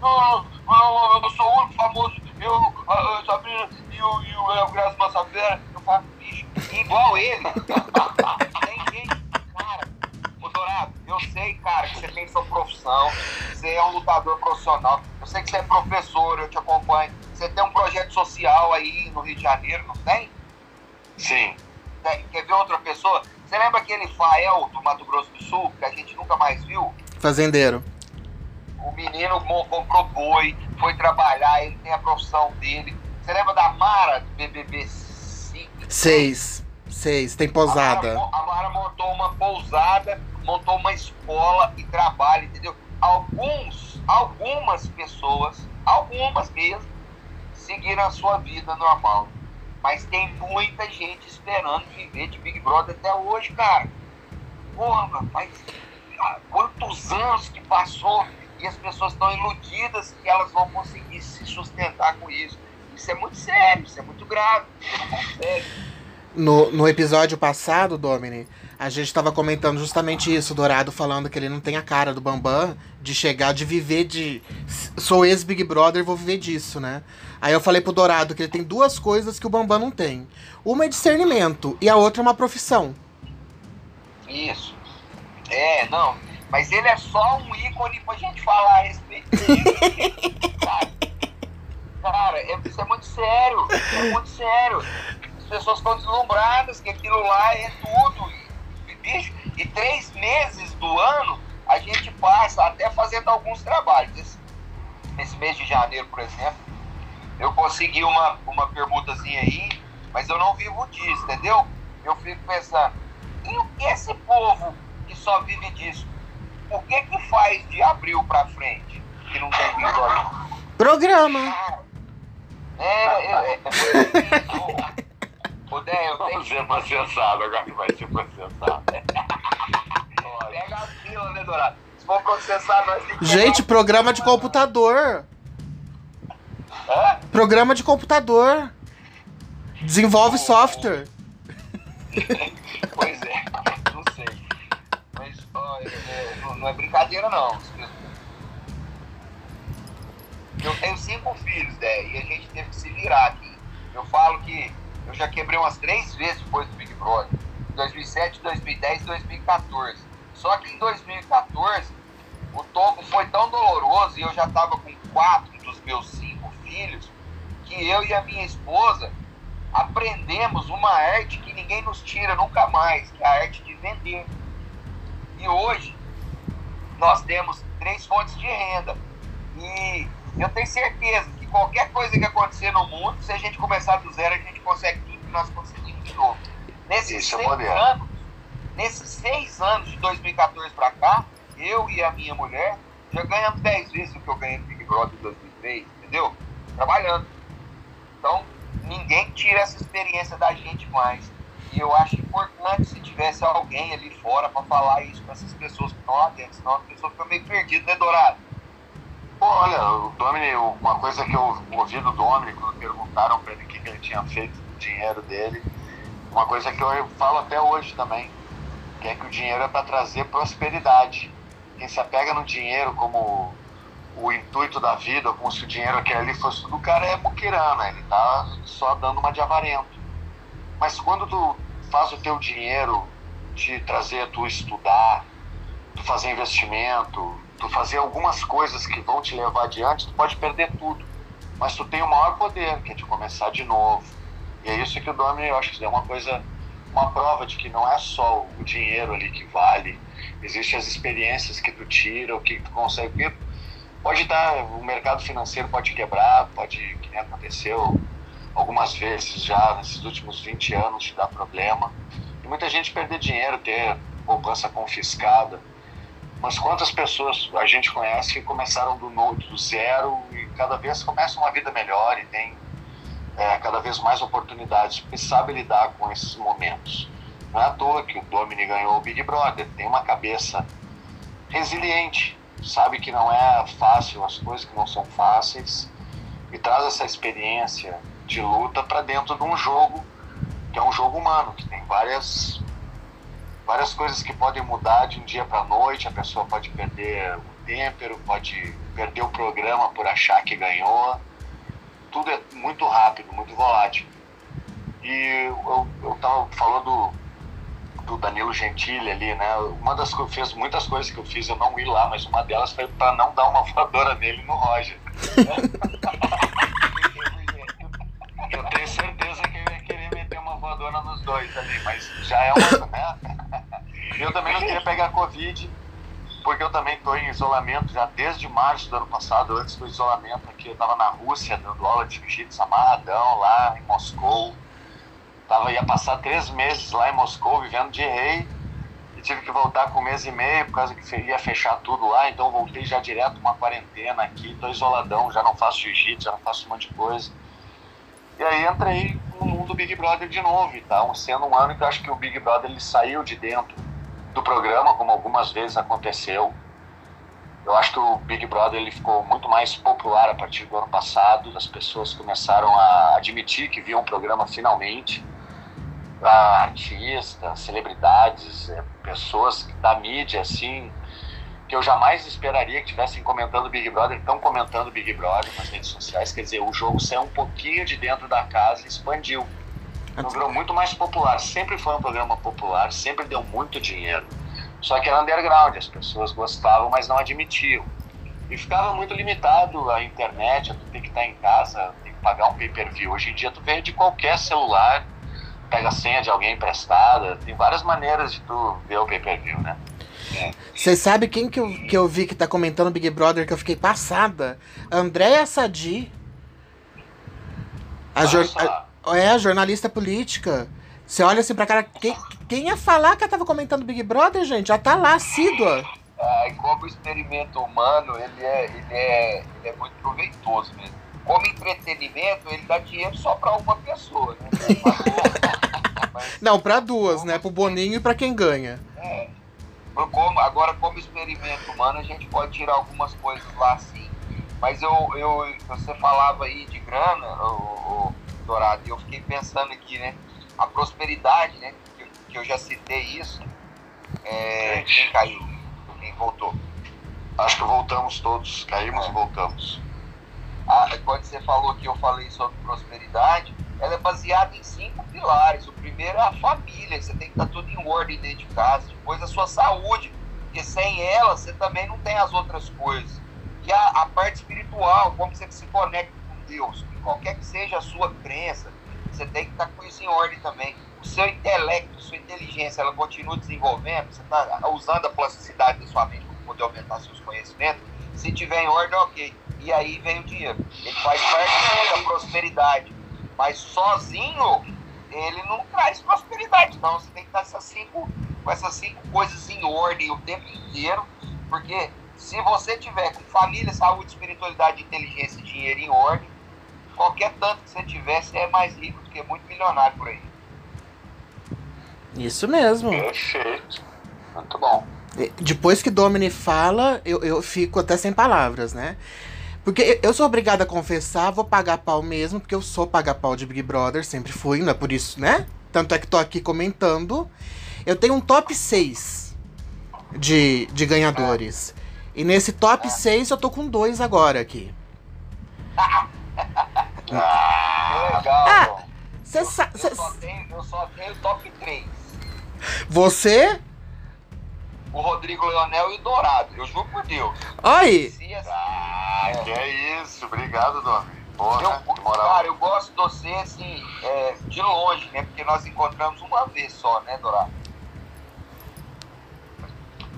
Não, não, eu sou o único famoso. Eu, a, Sabrina e o, e o Léo Graça Massafera. Eu faço bicho. Igual ele. (laughs) tem gente, Dourado, eu sei, cara, que você tem sua profissão. Você é um lutador profissional. Eu sei que você é professor, eu te acompanho. Você tem um projeto social aí no Rio de Janeiro, não tem? Sim. Quer ver outra pessoa? Você lembra aquele Fael do Mato Grosso do Sul, que a gente nunca mais viu? Fazendeiro. O menino comprou boi, foi trabalhar, ele tem a profissão dele. Você lembra da Mara do BBB 5? Seis. Seis, tem pousada. A Mara, a Mara montou uma pousada, montou uma escola e trabalha, entendeu? Alguns, algumas pessoas, algumas mesmo, seguiram a sua vida normal. Mas tem muita gente esperando viver de Big Brother até hoje, cara. Porra, faz quantos anos que passou e as pessoas estão iludidas que elas vão conseguir se sustentar com isso. Isso é muito sério, isso é muito grave. Você não consegue. No, no episódio passado, Domini, a gente estava comentando justamente isso, Dourado falando que ele não tem a cara do Bambam de chegar, de viver de. Sou ex-Big Brother, vou viver disso, né? Aí eu falei pro Dourado que ele tem duas coisas que o Bambam não tem. Uma é discernimento e a outra é uma profissão. Isso. É, não. Mas ele é só um ícone pra gente falar a respeito dele. (laughs) cara, cara é, isso é muito sério. É muito sério. Pessoas ficam deslumbradas que aquilo lá é tudo. E, bicho, e três meses do ano a gente passa até fazendo alguns trabalhos. Esse, esse mês de janeiro, por exemplo, eu consegui uma, uma permutazinha aí, mas eu não vivo disso, entendeu? Eu fico pensando, e o que esse povo que só vive disso, o que que faz de abril para frente que não tem vindo ali? Programa. É, é, é, é, (laughs) o Dé, eu tenho Vamos ser processado, agora vai ser processado. (laughs) Pega a fila, né, Dourado? Se for processar, nós temos que Gente, programa de computador. Hã? Programa de computador. Desenvolve software. (laughs) Pois é, não sei. Mas ó, é- é- não, não é brincadeira, não. Eu tenho cinco filhos, né? E a gente teve que se virar aqui. Eu falo que eu já quebrei umas três vezes depois do Big Brother. 2007, 2010 e 2014. Só que em 2014, o tombo foi tão doloroso e eu já estava com quatro dos meus cinco filhos que eu e a minha esposa aprendemos uma arte que ninguém nos tira nunca mais, que é a arte de vender. E hoje nós temos três fontes de renda. E eu tenho certeza qualquer coisa que acontecer no mundo, se a gente começar do zero, a gente consegue tudo que nós conseguimos de novo. Nesses Isso é seis anos, nesses seis anos de 2014 para cá, eu e a minha mulher já ganhamos 10 vezes o que eu ganhei no Big Brother em 2003, entendeu? Trabalhando. Então, ninguém tira essa experiência da gente mais. E eu acho importante se tivesse alguém ali fora para falar isso para essas pessoas que estão lá dentro, senão a pessoa fica meio perdida, né, Dourado? Olha, o Domini, uma coisa que eu ouvi do Domini, quando perguntaram pra ele o que, ele tinha feito com o dinheiro dele, uma coisa que eu falo até hoje também, que é que o dinheiro é para trazer prosperidade. Quem se apega no dinheiro como o intuito da vida, como se o dinheiro aquele ali fosse tudo, o cara é muquirana, ele tá só dando uma de avarento. Mas quando tu faz o teu dinheiro te trazer tu estudar, tu fazer investimento, tu fazer algumas coisas que vão te levar adiante, tu pode perder tudo. Mas tu tem o maior poder, que é de começar de novo. E é isso que o Domi, eu acho que é uma coisa, uma prova de que não é só o dinheiro ali que vale. Existem as experiências que tu tira, o que tu consegue. Pode estar, o mercado financeiro pode quebrar, pode, que nem aconteceu algumas vezes já nesses últimos 20 anos, te dar problema. E muita gente perder dinheiro, ter poupança confiscada. Mas quantas pessoas a gente conhece que começaram do, do zero e cada vez começam uma vida melhor e tem é, cada vez mais oportunidades, porque sabe lidar com esses momentos. Não é à toa que o Domini ganhou o Big Brother, tem uma cabeça resiliente, sabe que não é fácil as coisas que não são fáceis e traz essa experiência de luta para dentro de um jogo que é um jogo humano, que tem várias várias coisas que podem mudar de um dia para noite, a pessoa pode perder o têmpero, pode perder o programa por achar que ganhou. Tudo é muito rápido, muito volátil. E eu, eu tava falando do, do Danilo Gentili ali, né? Uma das coisas, fez muitas coisas que eu fiz, eu não ir lá, mas uma delas foi para não dar uma (laughs) voadora nele no Roger. (laughs) Eu tenho certeza que voadora nos dois ali, mas já é uma, (coughs) né? Eu também não queria pegar Covid, porque eu também estou em isolamento já desde março do ano passado, antes do isolamento aqui, eu estava na Rússia dando aula de jiu-jitsu amarradão lá em Moscou. Tava, ia passar três meses lá em Moscou vivendo de rei e tive que voltar com um mês e meio por causa que ia fechar tudo lá, então voltei já direto uma quarentena aqui, tô isoladão, já não faço jiu-jitsu, já não faço um monte de coisa. E aí entrei no mundo Big Brother de novo, e tá? Um- sendo um ano que eu acho que o Big Brother ele saiu de dentro do programa, como algumas vezes aconteceu. Eu acho que o Big Brother ele ficou muito mais popular a partir do ano passado, as pessoas começaram a admitir que viam o programa finalmente. Ah, artistas, celebridades, eh, pessoas da mídia, assim, que eu jamais esperaria que estivessem comentando Big Brother, estão comentando Big Brother nas redes sociais. Quer dizer, o jogo saiu um pouquinho de dentro da casa e expandiu. Então virou muito mais popular. Sempre foi um programa popular, sempre deu muito dinheiro. Só que era underground, as pessoas gostavam, mas não admitiam. E ficava muito limitado a internet, a tu ter que estar em casa, ter que pagar um pay-per-view. Hoje em dia tu vê de qualquer celular, pega a senha de alguém emprestada. Tem várias maneiras de tu ver o pay-per-view, né? Você sabe quem que eu, que eu vi que tá comentando Big Brother que eu fiquei passada? Andréa Sadi. A, jor, a, é a jornalista política. Você olha assim pra cara. Quem, quem ia falar que ela tava comentando Big Brother, gente? Já tá lá, assídua. Ah, e como experimento humano, ele é, ele, é, ele é muito proveitoso mesmo. Como entretenimento, ele dá dinheiro só pra uma pessoa, né? (laughs) Mas, Não, pra duas, (laughs) né? Pro Boninho e pra quem ganha. É. Como, agora, como experimento humano, a gente pode tirar algumas coisas lá sim. Mas eu, eu, você falava aí de grana, o, Dourado, e eu fiquei pensando aqui, né? A prosperidade, né? Que, que eu já citei isso. É, quem caiu? Quem voltou? Acho que voltamos todos. Caímos é. e voltamos. Ah, quando você falou que eu falei sobre prosperidade, ela é baseada em cinco pilares. O primeiro é a família, você tem que estar tudo em ordem dentro de casa. Depois a sua saúde, porque sem ela você também não tem as outras coisas. E a, a parte espiritual, como você se conecta com Deus. Qualquer que seja a sua crença, você tem que estar com isso em ordem também. O seu intelecto, sua inteligência, ela continua desenvolvendo, você está usando a plasticidade da sua mente para poder aumentar seus conhecimentos. Se tiver em ordem, ok. E aí vem o dinheiro. Ele faz parte da prosperidade. Mas sozinho, ele não traz prosperidade, não. Você tem que estar essas cinco, com essas cinco coisas em ordem o tempo inteiro. Porque se você tiver com família, saúde, espiritualidade, inteligência e dinheiro em ordem, qualquer tanto que você tiver, você é mais rico do que muito milionário por aí. Isso mesmo. Perfeito. Muito bom. Depois que Domini fala, eu, eu fico até sem palavras, né? Porque eu sou obrigada a confessar, vou pagar pau mesmo, porque eu sou pagar pau de Big Brother, sempre fui, não é por isso, né? Tanto é que tô aqui comentando. Eu tenho um top 6 de, de ganhadores. E nesse top 6 eu tô com dois agora aqui. Ah, legal. Ah, cê eu, sa- eu, cê- só tenho, eu só tenho top 3. Você? O Rodrigo Leonel e o Dourado. Eu juro por Deus. Assim, Ah, que é isso. Obrigado, Domi. Porra, eu, que moral. cara, eu gosto de você, assim, é, de longe, né? Porque nós encontramos uma vez só, né, Dourado?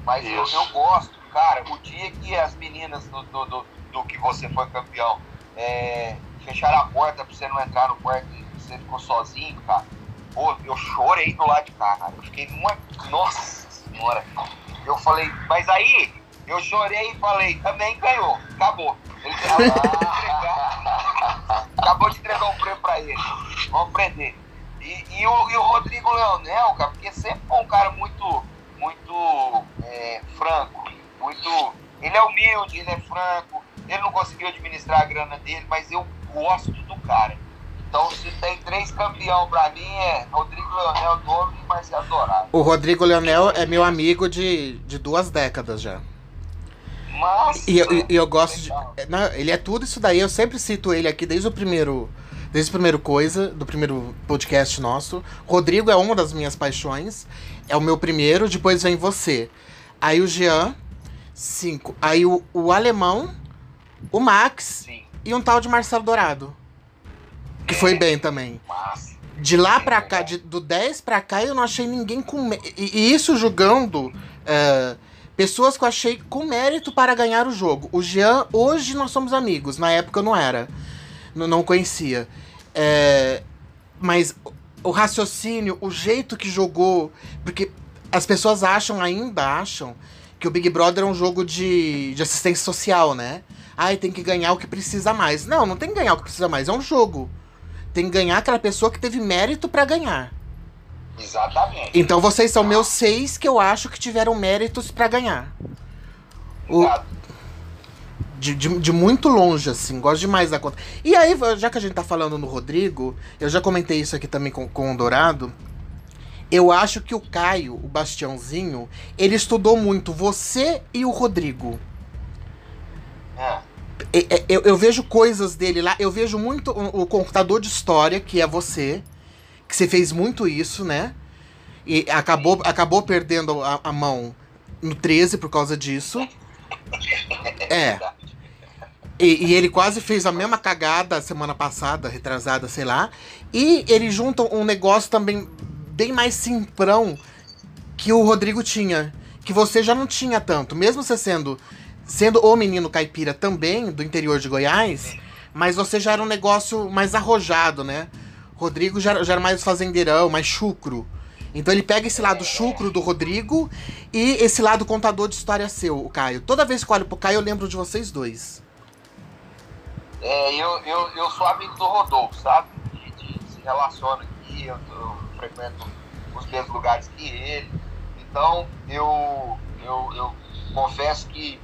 Mas eu, eu gosto, cara, o dia que as meninas do, do, do, do que você foi campeão é, fecharam a porta pra você não entrar no quarto e você ficou sozinho, cara. Pô, eu chorei do lado de cá, cara. Eu fiquei numa. Nossa senhora. Eu falei, mas aí eu chorei e falei, também ganhou, acabou. Ele (laughs) acabou de entregar, acabou de entregar um prêmio pra ele. Vamos prender. E, e o, e o Rodrigo Leonel, cara, porque sempre foi um cara muito, muito é, franco, muito. Ele é humilde, ele é franco, ele não conseguiu administrar a grana dele, mas eu gosto do cara. Então, se tem três campeão pra mim, é Rodrigo Leonel, Domi e Marcelo Dourado. O Rodrigo Leonel é meu amigo de, de duas décadas já. Mas. E eu, e- eu gosto de. Legal. Não, ele é tudo isso daí, eu sempre cito ele aqui desde o primeiro. Desde o primeiro coisa, do primeiro podcast nosso. Rodrigo é uma das minhas paixões. É o meu primeiro, depois vem você. Aí o Jean, cinco. Aí o, o alemão, o Max Sim, e um tal de Marcelo Dourado. Que foi bem também. De lá pra cá, de- do 10 pra cá, eu não achei ninguém com. E, e isso julgando é, pessoas que eu achei com mérito para ganhar o jogo. O Jean, hoje nós somos amigos, na época eu não era. N- não conhecia. É, mas o- o raciocínio, o jeito que jogou. Porque as pessoas acham, ainda acham, que o Big Brother é um jogo de, de assistência social, né? Ai, tem que ganhar o que precisa mais. Não, não tem que ganhar o que precisa mais, é um jogo. Tem que ganhar aquela pessoa que teve mérito pra ganhar. Exatamente. Então vocês são meus seis que eu acho que tiveram méritos pra ganhar. O- de, de, de muito longe, assim, gosto demais da conta. E aí, já que a gente tá falando no Rodrigo, eu já comentei isso aqui também com, com o Dourado. Eu acho que o Caio, o Bastiãozinho, ele estudou muito você e o Rodrigo. É. E- e- Eu, eu vejo coisas dele lá, eu vejo muito o, o contador de história, que é você, que você fez muito isso, né? E acabou, acabou perdendo a, a mão no 13 por causa disso. É. E, e, ele quase fez a mesma cagada semana passada, retrasada, sei lá. E ele junta um negócio também bem mais simprão que o Rodrigo tinha. Que você já não tinha tanto. Mesmo você sendo, sendo o menino caipira também, do interior de Goiás, mas você já era um negócio mais arrojado, né? Rodrigo já, já era mais fazendeirão, mais chucro. Então ele pega esse lado chucro do Rodrigo e esse lado contador de história seu, o Caio. Toda vez que eu olho pro Caio, eu lembro de vocês dois. É, eu, eu, eu sou amigo do Rodolfo, sabe? A gente se relaciona aqui, eu, eu frequento os mesmos lugares que ele. Então, eu, eu, eu confesso que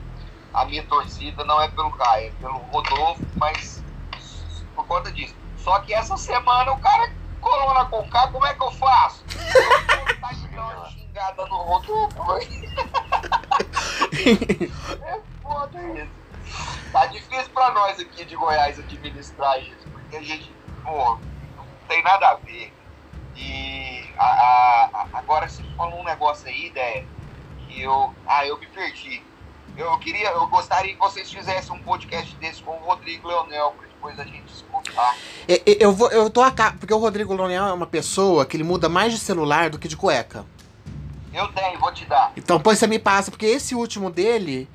a minha torcida não é pelo Caio, é pelo Rodolfo, mas por conta disso. Só que essa semana o cara colou na Conká, como é que eu faço? (laughs) tá uma xingada no Rodolfo, (laughs) É foda isso. Tá difícil pra nós aqui de Goiás administrar isso, porque a gente, pô, não tem nada a ver. E a, a, a, agora você falou um negócio aí, ideia, que eu. Ah, eu me perdi. Eu queria, eu gostaria que vocês fizessem um podcast desse com o Rodrigo Leonel, pra depois a gente escutar. Eu, eu, vou, eu tô acá, porque o Rodrigo Leonel é uma pessoa que ele muda mais de celular do que de cueca. Eu tenho, vou te dar. Então, depois você me passa, porque esse último dele.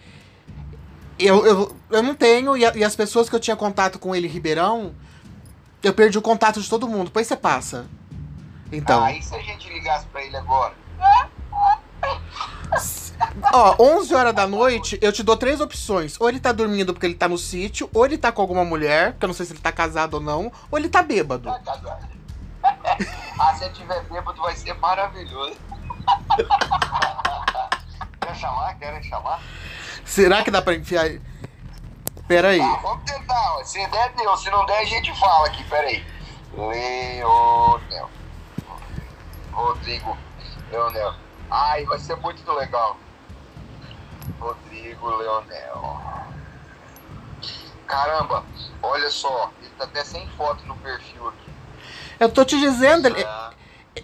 Eu, eu, eu não tenho, e, a, e as pessoas que eu tinha contato com ele em Ribeirão, eu perdi o contato de todo mundo. Depois você passa. Então. Ah, e se a gente ligasse pra ele agora? (laughs) Ó, 11 horas da noite, eu te dou três opções. Ou ele tá dormindo porque ele tá no sítio, ou ele tá com alguma mulher, que eu não sei se ele tá casado ou não, ou ele tá bêbado. Tá casado. (laughs) ah, se ele tiver bêbado vai ser maravilhoso. (laughs) Quer chamar? Querem chamar? Será que dá pra enfiar. Pera aí. Ah, vamos tentar. Se der, deu. Se não der, a gente fala aqui. Pera aí. Leonel. Rodrigo Leonel. Ai, vai ser muito legal. Rodrigo Leonel. Caramba, olha só, ele tá até sem foto no perfil aqui. Eu tô te dizendo, ele...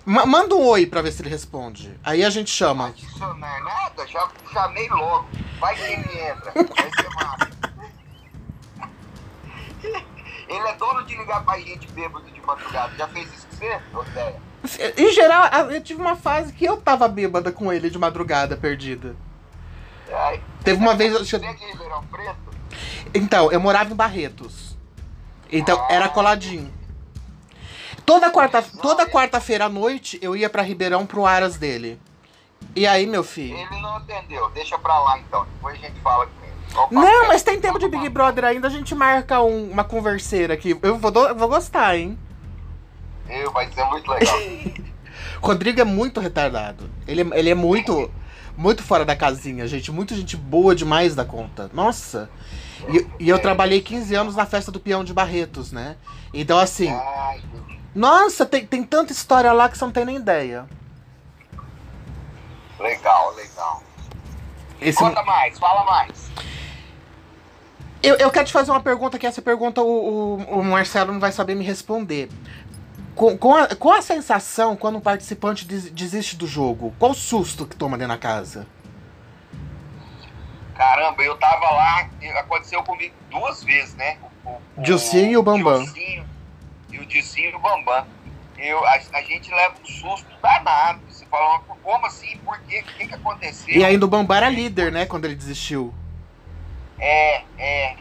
manda um oi pra ver se ele responde. Aí a gente chama. Adicionar nada? Já chamei logo. Vai que ele entra. Vai ser massa. (laughs) Ele é dono de ligar pra gente bêbado de madrugada. Já fez isso com você, Otéia? Em geral, eu tive uma fase que eu tava bêbada com ele de madrugada, perdida. Ai. Teve uma vez. Você é de Ribeirão Preto? Então, eu morava em Barretos. Então, era coladinho. Toda quarta, toda quarta-feira à noite eu ia para Ribeirão pro Aras dele. E aí, meu filho? Ele não atendeu. Deixa pra lá então. Depois a gente fala com ele. Não, mas tem tempo de Big Brother ainda, a gente marca um, uma converseira aqui. Eu vou, vou gostar, hein? Eu, vai ser muito legal. (laughs) Rodrigo é muito retardado. Ele, é, ele é muito muito fora da casinha, gente. Muito gente boa demais da conta. Nossa. E, e, eu trabalhei 15 anos na festa do peão de Barretos, né? Então, assim. Nossa, tem, tem tanta história lá que você não tem nem ideia. Legal, legal. Esse... Conta mais, fala mais. Eu, eu quero te fazer uma pergunta que essa pergunta o, o, o Marcelo não vai saber me responder. Com, com, a, com a sensação quando um participante des, desiste do jogo? Qual o susto que toma dentro da casa? Caramba, eu tava lá, aconteceu comigo duas vezes, né? O, o Dilcinho e o Bambam. Dilcinho, e o Dilcinho e o Bambam. Eu, a, a, gente leva um susto danado. Você fala, como assim? Por quê? O que, que aconteceu? E ainda o Bambam era líder, né? Quando ele desistiu. É, é.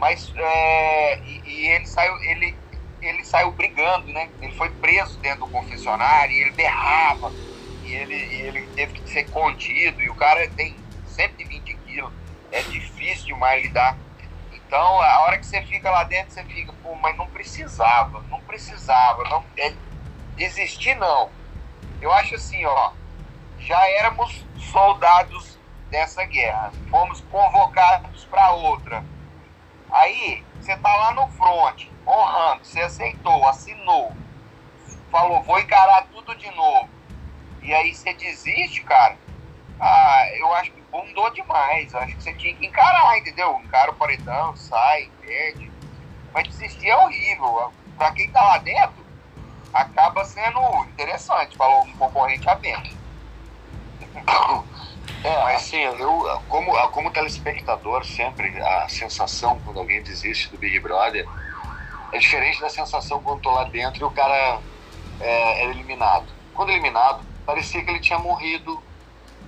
Mas é, e, e ele saiu, ele ele saiu brigando, né? Ele foi preso dentro do confessionário e ele berrava. E ele, e ele teve que ser contido. E o cara tem 120 quilos. É difícil demais lidar. Então, a hora que você fica lá dentro, você fica, pô, mas não precisava, não precisava. Não, é, desistir, não. Eu acho assim, ó, já éramos soldados dessa guerra. Fomos convocados para outra. Aí, você tá lá no front, honrando, você aceitou, assinou, falou, vou encarar tudo de novo. E aí você desiste, cara. Ah, eu acho que bundou demais. Acho que você tinha que encarar, entendeu? Encara o paredão, sai, perde. Mas desistir é horrível. Pra quem tá lá dentro, acaba sendo interessante. Falou um concorrente aberto. (coughs) É, mas assim, eu, como, como telespectador, sempre a sensação quando alguém desiste do Big Brother é diferente da sensação quando tô lá dentro e o cara é, é eliminado. Quando eliminado, parecia que ele tinha morrido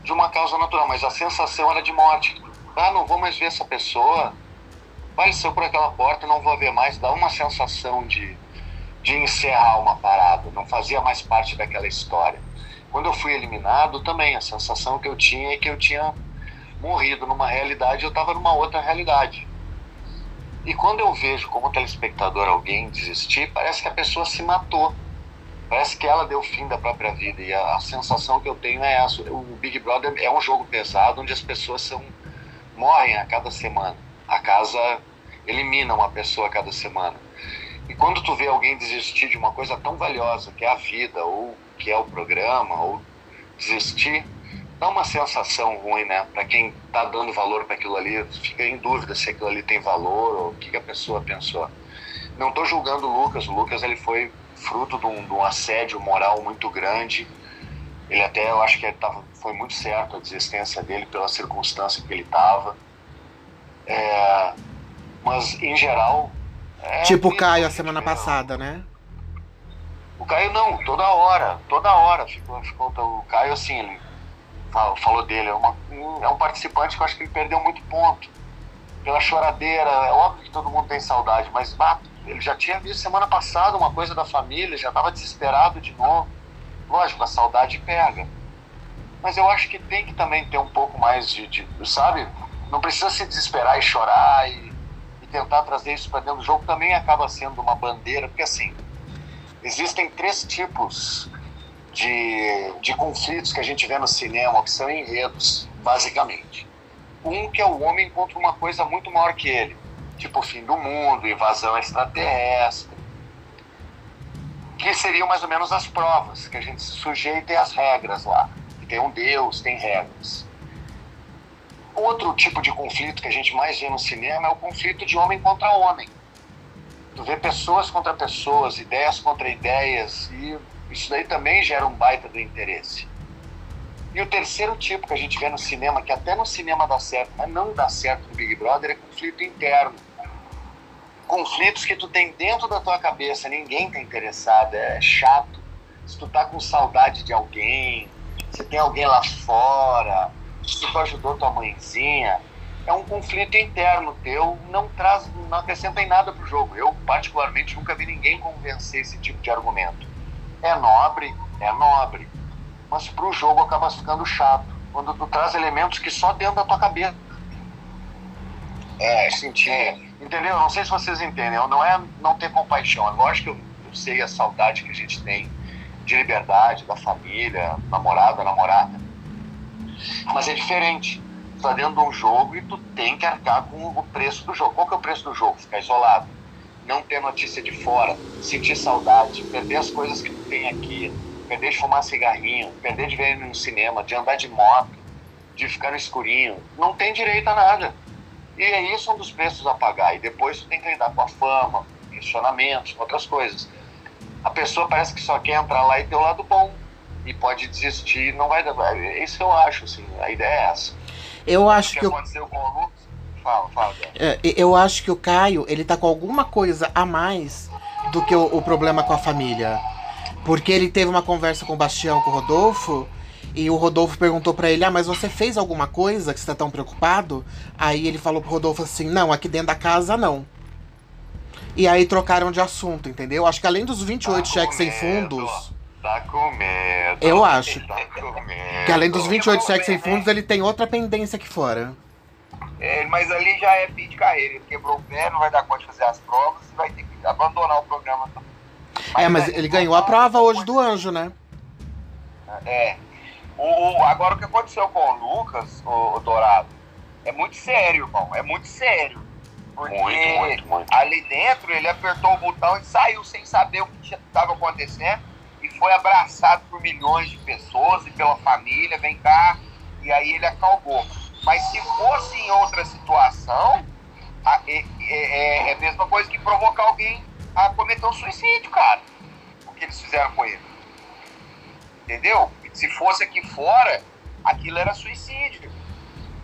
de uma causa natural, mas a sensação era de morte. Ah, não vou mais ver essa pessoa, apareceu por aquela porta, não vou ver mais. Dá uma sensação de, de encerrar uma parada, não fazia mais parte daquela história. Quando eu fui eliminado, também a sensação que eu tinha é que eu tinha morrido numa realidade, eu estava numa outra realidade. E quando eu vejo como telespectador alguém desistir, parece que a pessoa se matou. Parece que ela deu fim da própria vida. E a, a sensação que eu tenho é essa. O Big Brother é um jogo pesado onde as pessoas são, morrem a cada semana. A casa elimina uma pessoa a cada semana. E quando tu vê alguém desistir de uma coisa tão valiosa que é a vida, ou que é o programa, ou desistir, dá uma sensação ruim, né? Para quem tá dando valor para aquilo ali, fica em dúvida se aquilo ali tem valor ou o que, que a pessoa pensou. Não tô julgando o Lucas, o Lucas ele foi fruto de um, de um assédio moral muito grande. Ele até, eu acho que tava, foi muito certo a desistência dele pela circunstância que ele estava. É, mas, em geral, é, tipo o Caio a semana passada, né? O Caio não, toda hora, toda hora. Ficou, ficou, o Caio, assim, ele falou dele, é, uma, é um participante que eu acho que ele perdeu muito ponto. Pela choradeira, é óbvio que todo mundo tem saudade, mas bah, ele já tinha visto semana passada uma coisa da família, já estava desesperado de novo. Lógico, a saudade pega. Mas eu acho que tem que também ter um pouco mais de, de sabe? Não precisa se desesperar e chorar e tentar trazer isso para dentro do jogo também acaba sendo uma bandeira, porque assim, existem três tipos de, de conflitos que a gente vê no cinema, que são enredos, basicamente. Um que é o homem contra uma coisa muito maior que ele, tipo o fim do mundo, invasão extraterrestre, que seriam mais ou menos as provas, que a gente se sujeita às regras lá. Tem um Deus, tem regras. Outro tipo de conflito que a gente mais vê no cinema é o conflito de homem contra homem. Tu vê pessoas contra pessoas, ideias contra ideias, e isso daí também gera um baita do interesse. E o terceiro tipo que a gente vê no cinema, que até no cinema dá certo, mas não dá certo no Big Brother, é conflito interno. Conflitos que tu tem dentro da tua cabeça, ninguém tá interessado, é chato. Se tu tá com saudade de alguém, se tem alguém lá fora, se tu ajudou tua mãezinha, é um conflito interno teu, não traz, não acrescenta em nada pro jogo. Eu, particularmente, nunca vi ninguém convencer esse tipo de argumento. É nobre, é nobre, mas pro jogo acaba ficando chato, quando tu traz elementos que só dentro da tua cabeça. É, sentir. É, entendeu? Não sei se vocês entendem. Não é não ter compaixão. É lógico que eu, eu sei a saudade que a gente tem de liberdade, da família, namorada, namorada mas é diferente. Tu tá dentro de um jogo e tu tem que arcar com o preço do jogo. Qual que é o preço do jogo? Ficar isolado. Não ter notícia de fora, sentir saudade, perder as coisas que tu tem aqui, perder de fumar cigarrinho, perder de ver no cinema, de andar de moto, de ficar no escurinho. Não tem direito a nada. E é isso um dos preços a pagar. E depois tu tem que lidar com a fama, questionamentos, outras coisas. A pessoa parece que só quer entrar lá e ter o lado bom e pode desistir, não vai dar. É isso que eu acho, assim, a ideia é essa. Eu acho que. que aconteceu com o Lucas? Fala, fala. É, eu acho que o Caio, ele tá com alguma coisa a mais do que o, o, problema com a família. Porque ele teve uma conversa com o Bastião, com o Rodolfo, e o Rodolfo perguntou para ele: Ah, mas você fez alguma coisa que você tá tão preocupado? Aí ele falou pro Rodolfo assim: Não, aqui dentro da casa não. E aí trocaram de assunto, entendeu? Acho que além dos 28 tá cheques sem fundos. Tá com medo. Eu acho. Tá com medo. Que além dos 28 sexos sem fundos, ele tem outra pendência aqui fora. É, mas ali já é fim de carreira. Ele quebrou o pé, não vai dar conta de fazer as provas e vai ter que abandonar o programa também. é, mas ele ganhou a prova hoje do anjo, né? É. O, o, agora o que aconteceu com o Lucas, o, o Dourado, é muito sério, irmão. É muito sério. Porque muito, muito, muito. ali dentro ele apertou o botão e saiu sem saber o que estava acontecendo foi abraçado por milhões de pessoas e pela família, vem cá, e aí ele acalmou. Mas se fosse em outra situação, é, é, é, a mesma coisa que provocar alguém a cometer um suicídio, cara. O que eles fizeram com ele. Entendeu? Se fosse aqui fora, aquilo era suicídio.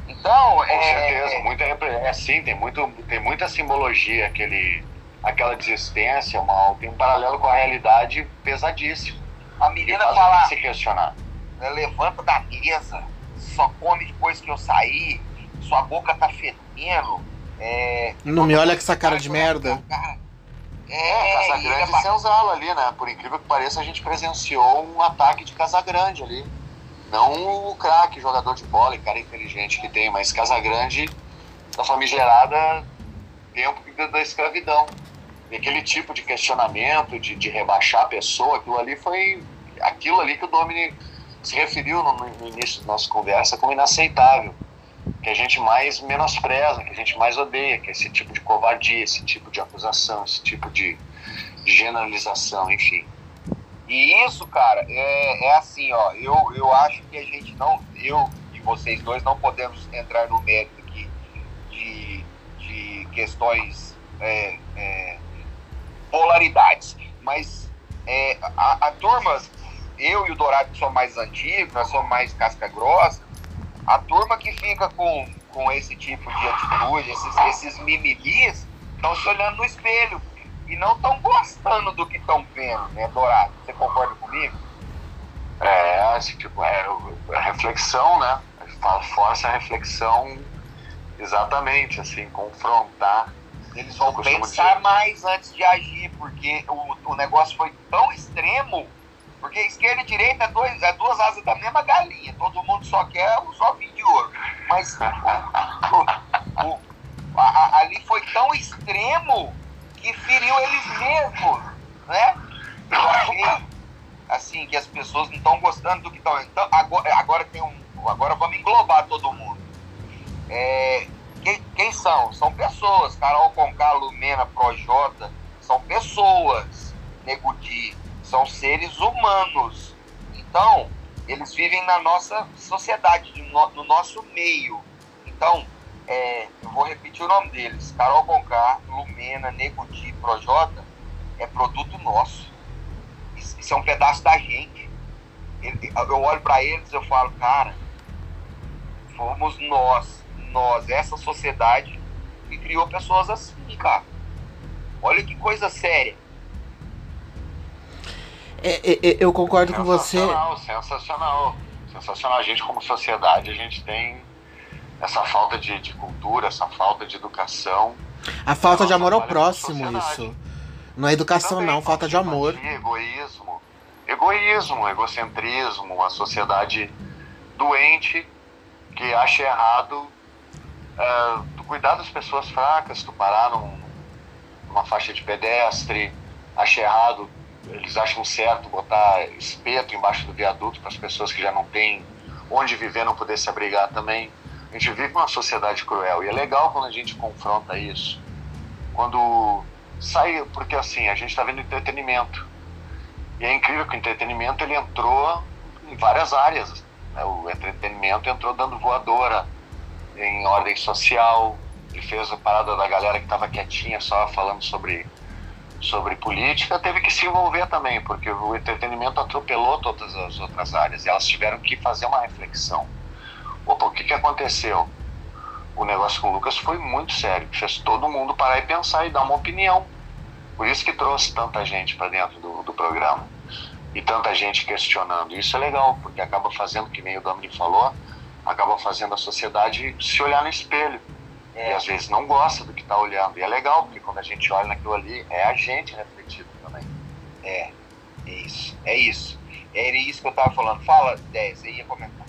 Então, Com é, certeza, muita, é sim, tem, muito, tem muita simbologia, aquele, aquela desistência, uma, tem um paralelo com a realidade pesadíssimo. a menina a falar, se questionar. né, levanta da mesa, só come depois que eu sair, sua boca tá fedendo. É, Não me olha com essa cara de merda. É, É, Casa e Grande Senzala ali, né? Por incrível que pareça, a gente presenciou um ataque de Casa Grande ali. Não o craque, jogador de bola e cara inteligente que tem, mas Casa Grande da famigerada tempo da- da escravidão. E aquele tipo de questionamento, de, de rebaixar a pessoa, aquilo ali foi aquilo ali que o Domini se referiu no, no início da nossa conversa como inaceitável. Que a gente mais menospreza, que a gente mais odeia, que é esse tipo de covardia, esse tipo de acusação, esse tipo de, generalização, enfim. E isso, cara, é, é assim, ó, eu, eu acho que a gente não, eu e vocês dois não podemos entrar no mérito aqui de, de questões, é, é, polaridades, mas é, a, a turma, eu e o Dourado que somos mais antigos, nós somos mais casca grossa, a turma que fica com, com esse tipo de atitude, esses, esses mimilis, estão se olhando no espelho e não estão gostando do que estão vendo, né, Dourado? Você concorda comigo? É, esse tipo, é, a reflexão, né? Força a reflexão exatamente, assim, confrontar. Eles vão pensar dizer. mais antes de agir, porque o, o negócio foi tão extremo, porque esquerda e direita é, dois, é duas asas da mesma galinha, todo mundo só quer os ovinhos de ouro. Mas o- o- a- ali foi tão extremo que feriu eles mesmos, né? Eu achei, assim, que as pessoas não estão gostando do que estão... Então, agora, agora tem um... Agora vamos englobar todo mundo. É, quem, quem são? São pessoas. Carol Conká, Lumena, Projota, são pessoas. Negudi, são seres humanos. Então, eles vivem na nossa sociedade, no, no nosso meio. Então, é, eu vou repetir o nome deles. Carol Conká, Lumena, Negudi, Projota, é produto nosso. Isso, é um pedaço da gente. Eu olho para eles eu falo, cara, fomos nós, nós, essa sociedade que criou pessoas assim, cara. Olha que coisa séria. É, é, é, eu concordo com você. Sensacional, sensacional. Sensacional. A gente, como sociedade, a gente tem essa falta de, de cultura, essa falta de educação. A falta de amor ao próximo, isso. Não é educação, Também não, falta de amor. Egoísmo. Egoísmo, egocentrismo, uma sociedade doente que acha errado é, tu cuidar das pessoas fracas, tu parar num- numa faixa de pedestre, acha errado, eles acham certo botar espeto embaixo do viaduto para as pessoas que já não têm onde viver, não poder se abrigar também. A gente vive uma sociedade cruel e é legal quando a gente confronta isso. Quando sai, porque assim, a gente está vendo entretenimento. E é incrível que o entretenimento ele entrou em várias áreas. né? O entretenimento entrou dando voadora em ordem social, ele fez a parada da galera que estava quietinha só falando sobre, sobre política, teve que se envolver também, porque o entretenimento atropelou todas as outras áreas e elas tiveram que fazer uma reflexão. Opa, o que, que aconteceu? O negócio com o Lucas foi muito sério, fez todo mundo parar e pensar e dar uma opinião. Por isso que trouxe tanta gente para dentro do, do programa e tanta gente questionando. Isso é legal, porque acaba fazendo, que nem o Dominic falou, acaba fazendo a sociedade se olhar no espelho. E É, às vezes não gosta do que está olhando. E é legal, porque quando a gente olha naquilo ali, é a gente refletido também. é, é isso, é isso. Era isso que eu tava falando. Fala, 10, você ia comentar.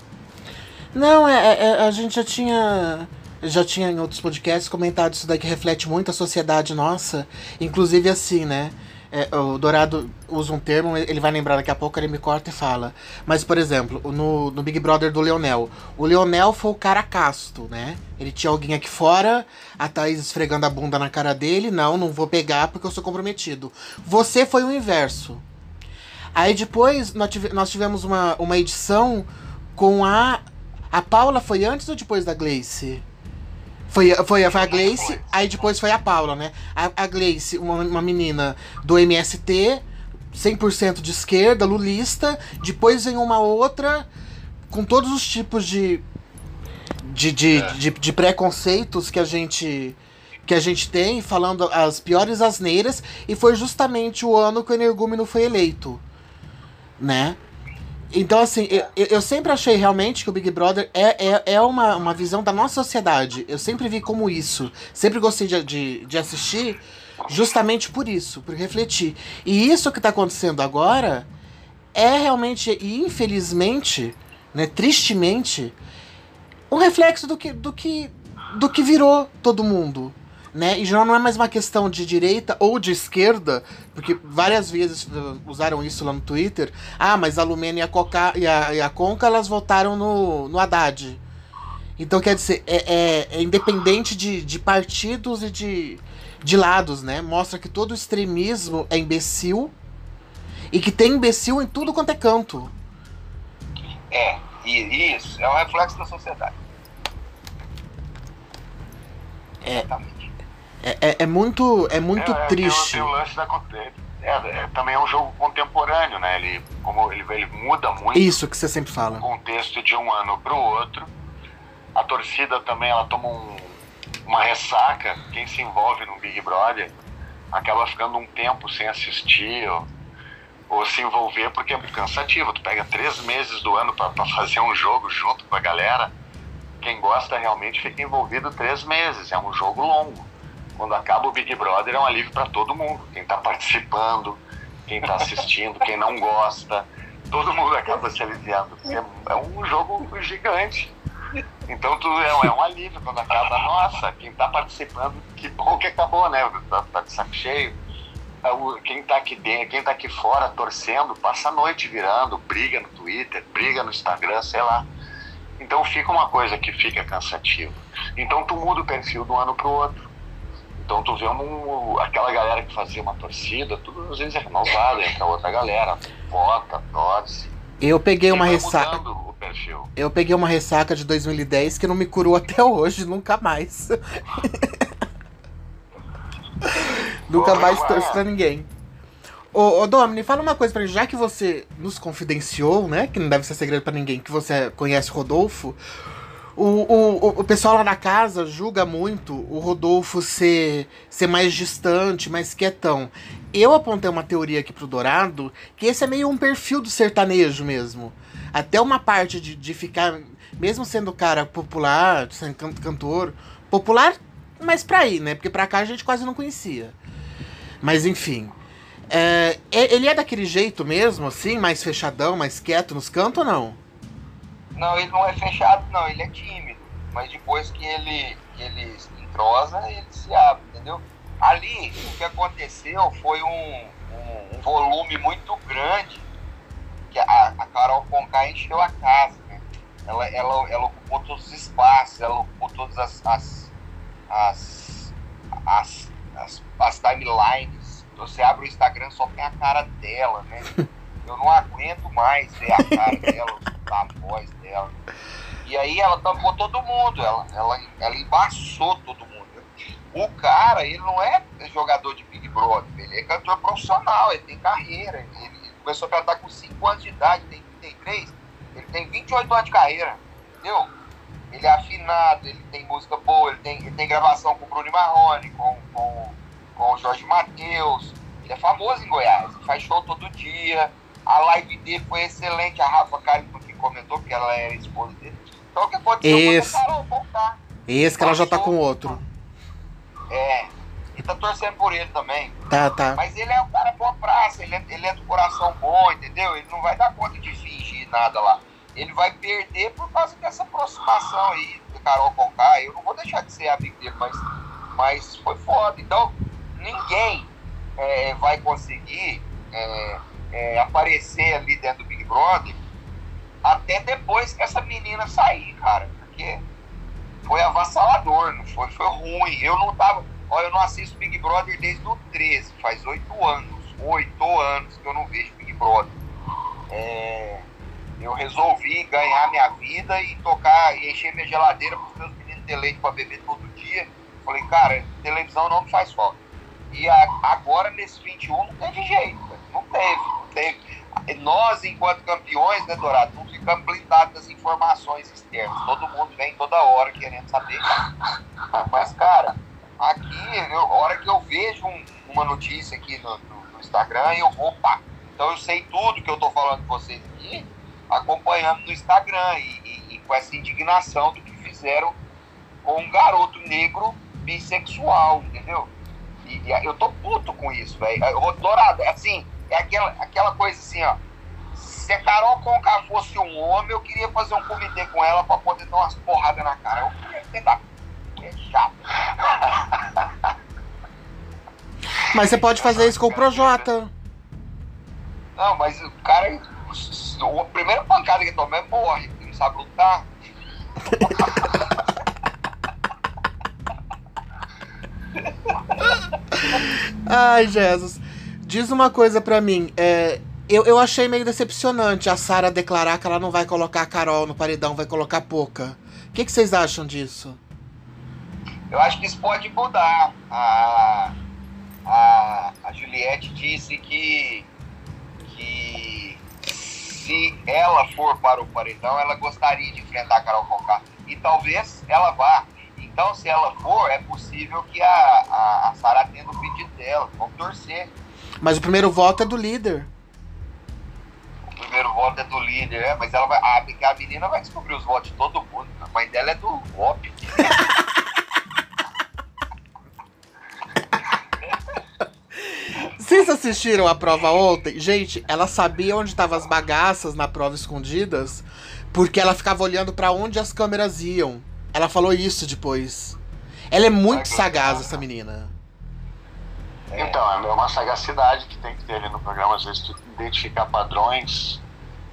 Não, é, é- é- a gente já tinha. Já tinha em outros podcasts comentado isso daí que reflete muito a sociedade nossa. Inclusive assim, né? É, o Dourado usa um termo, ele vai lembrar daqui a pouco, ele me corta e fala. Mas, por exemplo, no, no Big Brother do Leonel. O Leonel foi o cara casto, né? Ele tinha alguém aqui fora, a Thaís esfregando a bunda na cara dele. Não, não vou pegar porque eu sou comprometido. Você foi o inverso. Aí depois nós tive- nós tivemos uma, uma edição com a. A Paula foi antes ou depois da Gleice? Foi, foi, foi a Gleice, aí depois foi a Paula, né? A, a Gleice, uma, uma menina do MST, 100% de esquerda, lulista. Depois vem uma outra com todos os tipos de de, de, É. de, de preconceitos que a gente que a gente tem, falando as piores asneiras, e foi justamente o ano que o Energúmeno foi eleito, né? Então, assim, eu, eu sempre achei realmente que o Big Brother é, é, é uma, uma visão da nossa sociedade. Eu sempre vi como isso. Sempre gostei de, de, de assistir justamente por isso, por refletir. E isso que tá acontecendo agora é realmente, e infelizmente, né, tristemente, um reflexo do que, do que, do que virou todo mundo. Né? E já não é mais uma questão de direita ou de esquerda, porque várias vezes uh, usaram isso lá no Twitter. Ah, mas a Lumena e a, Coca, e a, e a Conca elas votaram no, no Haddad. Então, quer dizer, é, é- é independente de, de partidos e de, de lados, né? Mostra que todo extremismo é imbecil e que tem imbecil em tudo quanto é canto. É, e isso é um reflexo da sociedade. É. Exatamente. É, é, é muito, é muito É, triste. Tem, tem o lance da. É, é, também é um jogo contemporâneo, né? Ele, como ele, ele muda muito Isso que você sempre fala. o contexto de um ano para o outro. A torcida também ela toma um- uma ressaca. Quem se envolve no Big Brother acaba ficando um tempo sem assistir ou, ou se envolver porque é cansativo. Tu pega três meses do ano para fazer um jogo junto com a galera. Quem gosta realmente fica envolvido três meses. É um jogo longo. Quando acaba o Big Brother é um alívio para todo mundo. Quem está participando, quem está assistindo, quem não gosta, todo mundo acaba se aliviando. É, um jogo gigante. Então tu, é, é um alívio quando acaba. Nossa, quem está participando, que bom que acabou, né? Tá, tá de saco cheio. O- Quem está aqui dentro, quem tá aqui fora torcendo, passa a noite virando, briga no Twitter, briga no Instagram, sei lá. Então fica uma coisa que fica cansativa. Então tu muda o perfil de um ano pro outro. Então tu vê um, aquela galera que fazia uma torcida, tudo às vezes é renovada, entra outra galera, vota, torce. Eu peguei uma ressaca. Eu peguei uma ressaca de 2010 que não me curou até hoje, nunca mais. (laughs) nunca mais é? torço pra ninguém. Ô, ô Domini, fala uma coisa pra mim, já que você nos confidenciou, né? Que não deve ser segredo pra ninguém, que você conhece Rodolfo. O, o, o- pessoal lá na casa julga muito o Rodolfo ser, ser mais distante, mais quietão. Eu apontei uma teoria aqui pro Dourado que esse é meio um perfil do sertanejo mesmo. Até uma parte de, de ficar, mesmo sendo cara popular, sendo can- cantor, popular, mas pra ir, né? Porque pra cá a gente quase não conhecia. Mas enfim. É, é- ele é daquele jeito mesmo, assim, mais fechadão, mais quieto nos cantos ou não? Não, ele não é fechado, não, ele é tímido. Mas depois que ele, que ele entrosa, ele se abre, entendeu? Ali, o que aconteceu foi um, um, um volume muito grande que a, a Carol Conká encheu a casa, né? Ela, ela, ela ocupou todos os espaços, ela ocupou todas as, as, as, as, as, as timelines. Você abre o Instagram, só tem a cara dela, né? (laughs) Eu não aguento mais ver a cara (laughs) dela, a voz dela. E aí ela tampou todo mundo, ela, ela, ela embaçou todo mundo. O cara, ele não é jogador de Big Brother, ele é cantor profissional, ele tem carreira. Ele, ele começou a cantar com 5 anos de idade, tem 33, ele tem 28 anos de carreira, entendeu? Ele é afinado, ele tem música boa, ele tem, ele tem gravação com o Bruno Marrone, com, com, com o Jorge Matheus. Ele é famoso em Goiás, faz show todo dia. A live dele foi excelente, a Rafa Kalimann que comentou que ela era esposa dele. Então o que aconteceu Esse. foi a Carol voltar. Esse que ela já tá com outro. É, e tá torcendo por ele também. Tá, tá. Mas ele é um cara boa praça, ele é, ele é do coração bom, entendeu? Ele não vai dar conta de fingir nada lá. Ele vai perder por causa dessa aproximação aí do Carol Conká. Eu não vou deixar de ser amigo dele, mas, mas foi foda. Então, ninguém é, vai conseguir é, é, aparecer ali dentro do Big Brother até depois que essa menina sair, cara. Porque foi avassalador, não foi? Foi ruim. Eu não tava. Olha, eu não assisto Big Brother desde o 13, faz oito anos. Oito anos que eu não vejo Big Brother. É, eu resolvi ganhar minha vida e tocar e encher minha geladeira para os meus meninos ter leite para beber todo dia. Falei, cara, televisão não me faz falta. E a- agora, nesse 21, não teve jeito. Não teve, não teve. nós, enquanto campeões, né, Dourado, não ficamos blindados das informações externas. Todo mundo vem toda hora querendo saber. Mas, cara, aqui, eu, a hora que eu vejo um, uma notícia aqui no, no, no, Instagram, eu vou, pá. Então eu sei tudo que eu tô falando com vocês aqui, acompanhando no Instagram e, e, e com essa indignação do que fizeram com um garoto negro bissexual, entendeu? E, e eu tô puto com isso, velho. Dourado, assim, é aquela, aquela coisa assim, ó. Se a Carol Conká fosse um homem, eu queria fazer um comitê com ela pra poder dar umas porradas na cara. Eu queria tentar. É chato. (laughs) Mas você pode fazer isso com o Projota. Não, mas o cara. A primeira pancada que toma é morre, não sabe lutar. (laughs) Ai, Jesus. Diz uma coisa pra mim. É, eu, eu achei meio decepcionante a Sara declarar que ela não vai colocar a Carol no paredão, vai colocar pouca. O que, que vocês acham disso? Eu acho que isso pode mudar. A, a, a Juliette disse que, que se ela for para o paredão, ela gostaria de enfrentar a Carol Conká. E talvez ela vá. Então, se ela for, é possível que a, a, a Sara tenha o pedido dela. Vamos torcer. Mas o primeiro voto é do líder. O primeiro voto é do líder, é, mas ela vai. A, a menina vai descobrir os votos de todo mundo. A mãe dela é do VOP. Vocês assistiram a prova ontem? Gente, ela sabia onde estavam as bagaças na prova escondidas, porque ela ficava olhando para onde as câmeras iam. Ela falou isso depois. Ela é muito sagaz, essa menina. Então, é uma sagacidade que tem que ter ali no programa, às vezes, tu identificar padrões.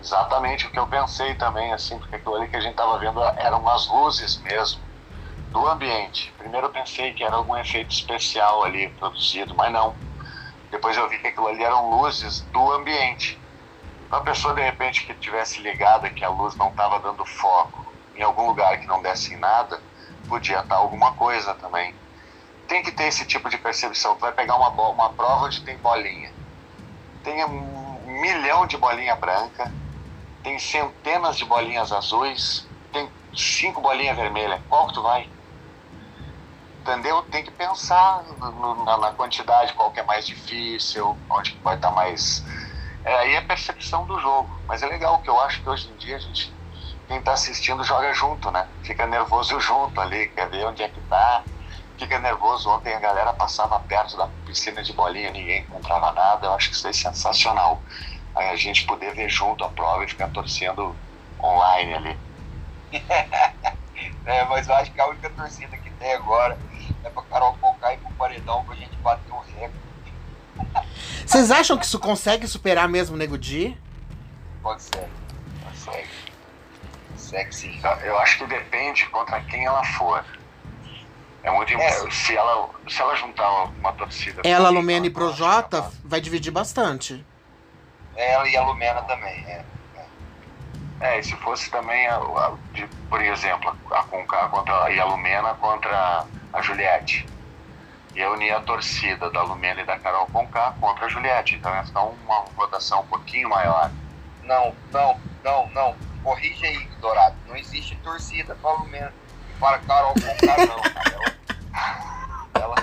Exatamente o que eu pensei também, assim, porque aquilo ali que a gente estava vendo eram as luzes mesmo do ambiente. Primeiro eu pensei que era algum efeito especial ali produzido, mas não. Depois eu vi que aquilo ali eram luzes do ambiente. Uma pessoa, de repente, que tivesse ligada que a luz não estava dando foco em algum lugar que não desse em nada, podia estar alguma coisa também tem que ter esse tipo de percepção. Tu vai pegar uma, uma prova onde tem bolinha. Tem um milhão de bolinha branca, tem centenas de bolinhas azuis, tem cinco bolinhas vermelhas. Qual que tu vai? Entendeu? Tem que pensar no, na, na, quantidade, qual que é mais difícil, onde vai estar mais. É, aí é percepção do jogo. Mas é legal, que eu acho que hoje em dia a gente, quem está assistindo joga junto, né? Fica nervoso junto ali, quer ver onde é que tá fica nervoso. Ontem a galera passava perto da piscina de bolinha, ninguém encontrava nada. Eu acho que isso é sensacional. Aí a gente poder ver junto a prova e ficar torcendo online ali. (laughs) é, mas eu acho que a única torcida que tem agora é pra Carol Conká e pro Paredão pra gente bater o recorde. Vocês acham que isso consegue superar mesmo o Nego Di? Consegue. Consegue. Consegue sim. Eu acho que depende contra quem ela for. É muito é. Se, ela, se ela juntar uma, torcida. Ela, Lumena e Projota, vai dividir bastante. Ela e a Lumena também, é. É, e se fosse também, a, a, de, por exemplo, a Conká contra, e a Lumena contra a Juliette. E unir a torcida da Lumena e da Carol Conká contra a Juliette. Então ia ficar uma votação um pouquinho maior. Não, não, não, não. Corrige aí, Dourado. Não existe torcida para a Lumena e para a Carol Conká, não. Cara. (laughs) Ela,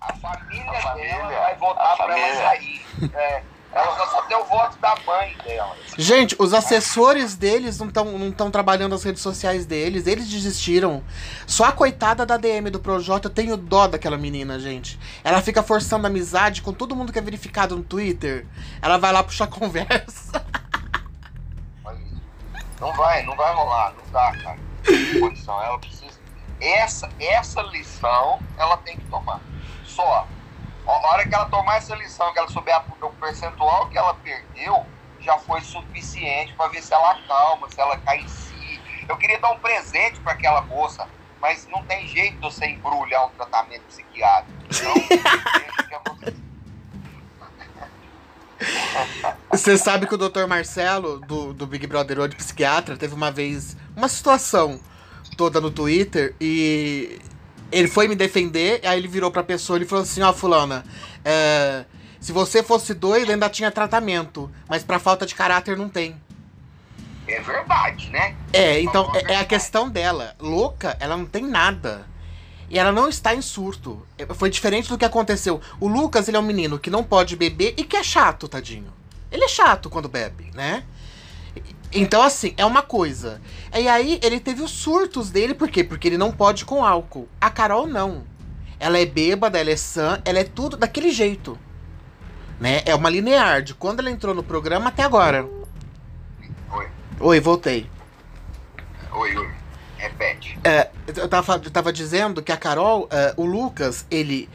a família, a família dela vai votar para ela sair. É, ela só tem o voto da mãe dela. Gente, os assessores deles não estão não tão trabalhando nas redes sociais deles, eles desistiram. Só a coitada da DM do Projota, eu tenho dó daquela menina, gente. Ela fica forçando amizade com todo mundo que é verificado no Twitter. Ela vai lá puxar (laughs) conversa. Não vai, não vai rolar, não dá, cara. Condição, ela precisa essa, essa lição ela tem que tomar. Só. A hora que ela tomar essa lição, que ela souber o percentual que ela perdeu, já foi suficiente para ver se ela acalma, se ela cai em si. Eu queria dar um presente para aquela moça, mas não tem jeito de você embrulhar um tratamento psiquiátrico. (laughs) Então, Você sabe que o Dr. Marcelo, do, do Big Brother hoje, psiquiatra, teve uma vez uma situação toda no Twitter e ele foi me defender, aí ele virou pra pessoa e falou assim, ó, oh, fulana, é, Se você fosse doido, ainda tinha tratamento. Mas pra falta de caráter não tem. É verdade, né? É, então é, é a questão dela. Louca, ela não tem nada. E ela não está em surto. É, foi diferente do que aconteceu. O Lucas, ele é um menino que não pode beber e que é chato, tadinho. Ele é chato quando bebe, né? Então, assim, é uma coisa. E aí, ele teve os surtos dele, por quê? Porque ele não pode com álcool. A Carol, não. Ela é bêbada, ela é sã, ela é tudo daquele jeito. Né? É uma linear de quando ela entrou no programa até agora. Oi. Oi, voltei. Oi, oi. Repete. É, eu, tava, eu tava dizendo que a Carol, é, o Lucas, ele,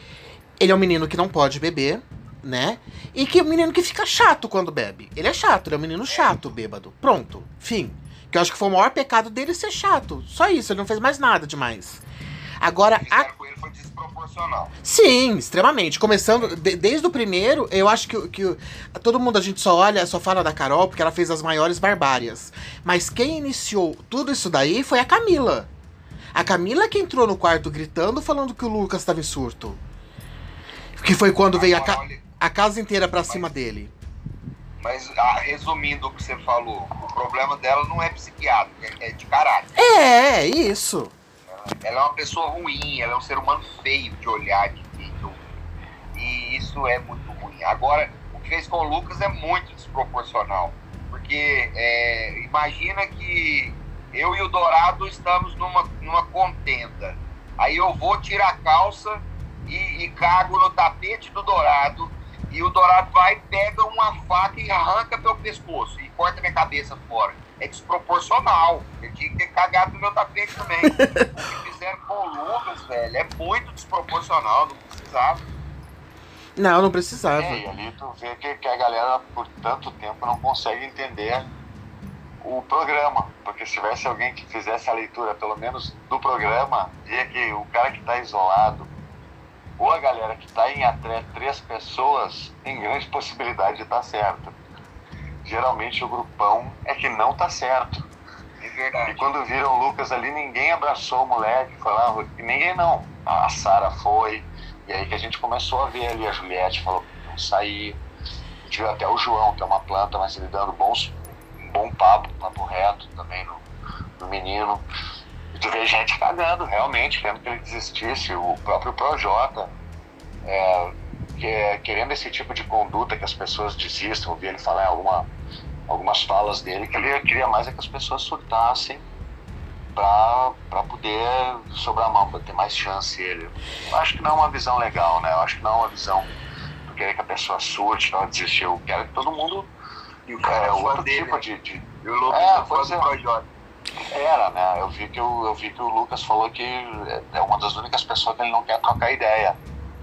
ele é um menino que não pode beber, né? E que um menino que fica chato quando bebe. Ele é chato, ele é um menino chato, bêbado. Pronto, fim. Que eu acho que foi o maior pecado dele ser chato. Só isso, ele não fez mais nada demais. Agora, a... com ele foi desproporcional. Sim, extremamente. Começando, de, desde o primeiro, eu acho que, que todo mundo a gente só olha, só fala da Carol porque ela fez as maiores barbárias. Mas quem iniciou tudo isso daí foi a Camila. A Camila que entrou no quarto gritando, falando que o Lucas estava em surto. Que foi quando veio a, ca a casa inteira pra cima dele. Mas, ah, resumindo o que você falou, o problema dela não é psiquiátrico, é, é de caráter. É, é isso. Ela é uma pessoa ruim, ela é um ser humano feio de olhar, de, de ouvir. E isso é muito ruim. Agora, o que fez com o Lucas é muito desproporcional. Porque é, imagina que eu e o Dourado estamos numa, numa contenda. Aí eu vou tirar a calça e, e cago no tapete do Dourado. E o Dourado vai, pega uma faca e arranca meu pescoço e corta minha cabeça fora é desproporcional. Eu tinha que ter cagado no meu tapete também. (laughs) o que fizeram com o Lucas, velho, é muito desproporcional, não precisava. Não, não precisava. É, e ali tu vê que, que a galera por tanto tempo não consegue entender o programa. Porque se tivesse alguém que fizesse a leitura, pelo menos do programa, via que o cara que está isolado, ou a galera que está em até três pessoas, tem grande possibilidade de estar tá certo geralmente o grupão é que não tá certo. É verdade. E quando viram o Lucas ali, ninguém abraçou o moleque, lá, ninguém não. A Sara foi, e aí que a gente começou a ver ali a Juliette, falou que não sair. A gente viu até o João, que é uma planta, mas ele dando bons, um bom papo, papo reto também no, no menino. E tu vê gente cagando, realmente, querendo que ele desistisse. O próprio Projota. É, que é, querendo esse tipo de conduta que as pessoas desistam, ouvi ele falar em alguma, algumas falas dele, que ele queria mais é que as pessoas surtassem para poder sobrar mão, para ter mais chance ele. Eu acho que não é uma visão legal, né? Eu acho que não é uma visão de querer que a pessoa surte, não desistir. Eu quero que todo mundo. E o cara é, outro dele, tipo né? de. de... E o Lucas é, é. Projota. Era, né? Eu vi, que eu, eu vi que o Lucas falou que é uma das únicas pessoas que ele não quer trocar ideia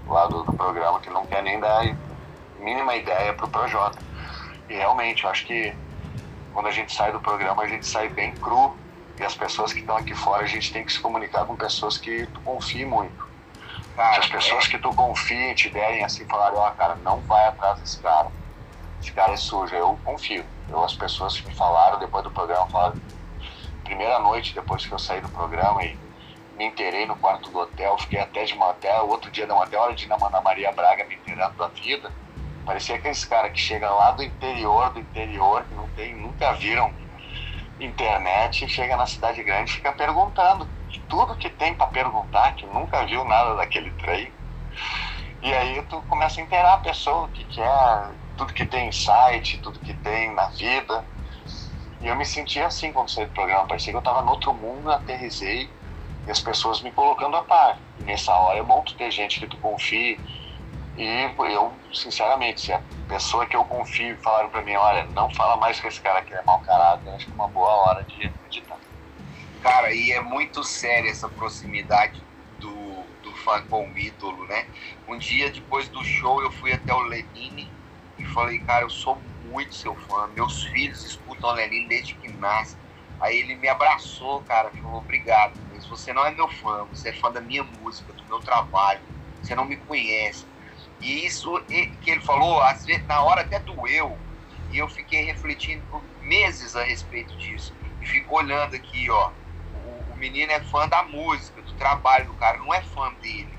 lá do, do programa, que não quer nem dar mínima ideia pro Projota. E realmente, eu acho que quando a gente sai do programa, a gente sai bem cru. E as pessoas que estão aqui fora, a gente tem que se comunicar com pessoas que tu confie muito. Cara, as pessoas é... que tu confia te derem assim, falarem, ó, oh, cara, não vai atrás desse cara. Esse cara é sujo. Eu confio. Eu, as pessoas que me falaram depois do programa, falaram, primeira noite depois que eu saí do programa e me inteirei no quarto do hotel, fiquei até de motel, outro dia no motel, hora de na Ana Maria Braga me inteirando da vida. Parecia aqueles caras que chegam lá do interior, do interior, que não tem, nunca viram internet, e chega na cidade grande e fica perguntando tudo que tem para perguntar, que nunca viu nada daquele trem. E aí tu começa a inteirar a pessoa, o que, que é, tudo que tem em site, tudo que tem na vida. E eu me sentia assim quando saí do programa, parecia que eu estava no outro mundo, aterrisei e as pessoas me colocando a par. E nessa hora é bom tu ter gente que tu confie. E eu, sinceramente, se a pessoa que eu confio falaram para mim, olha, não fala mais com esse cara que é mau caráter, acho que é uma boa hora de acreditar. Cara, e é muito séria essa proximidade do, do fã com o ídolo, né? Um dia depois do show eu fui até o Lenine e falei, cara, eu sou muito seu fã, meus filhos escutam o Lenine desde que nascem. Aí ele me abraçou, cara, falou, obrigado você não é meu fã, você é fã da minha música, do meu trabalho, você não me conhece. E isso que ele falou, às vezes, na hora até doeu, e eu fiquei refletindo por meses a respeito disso. E fico olhando aqui, ó, o, o menino é fã da música, do trabalho do cara, não é fã dele.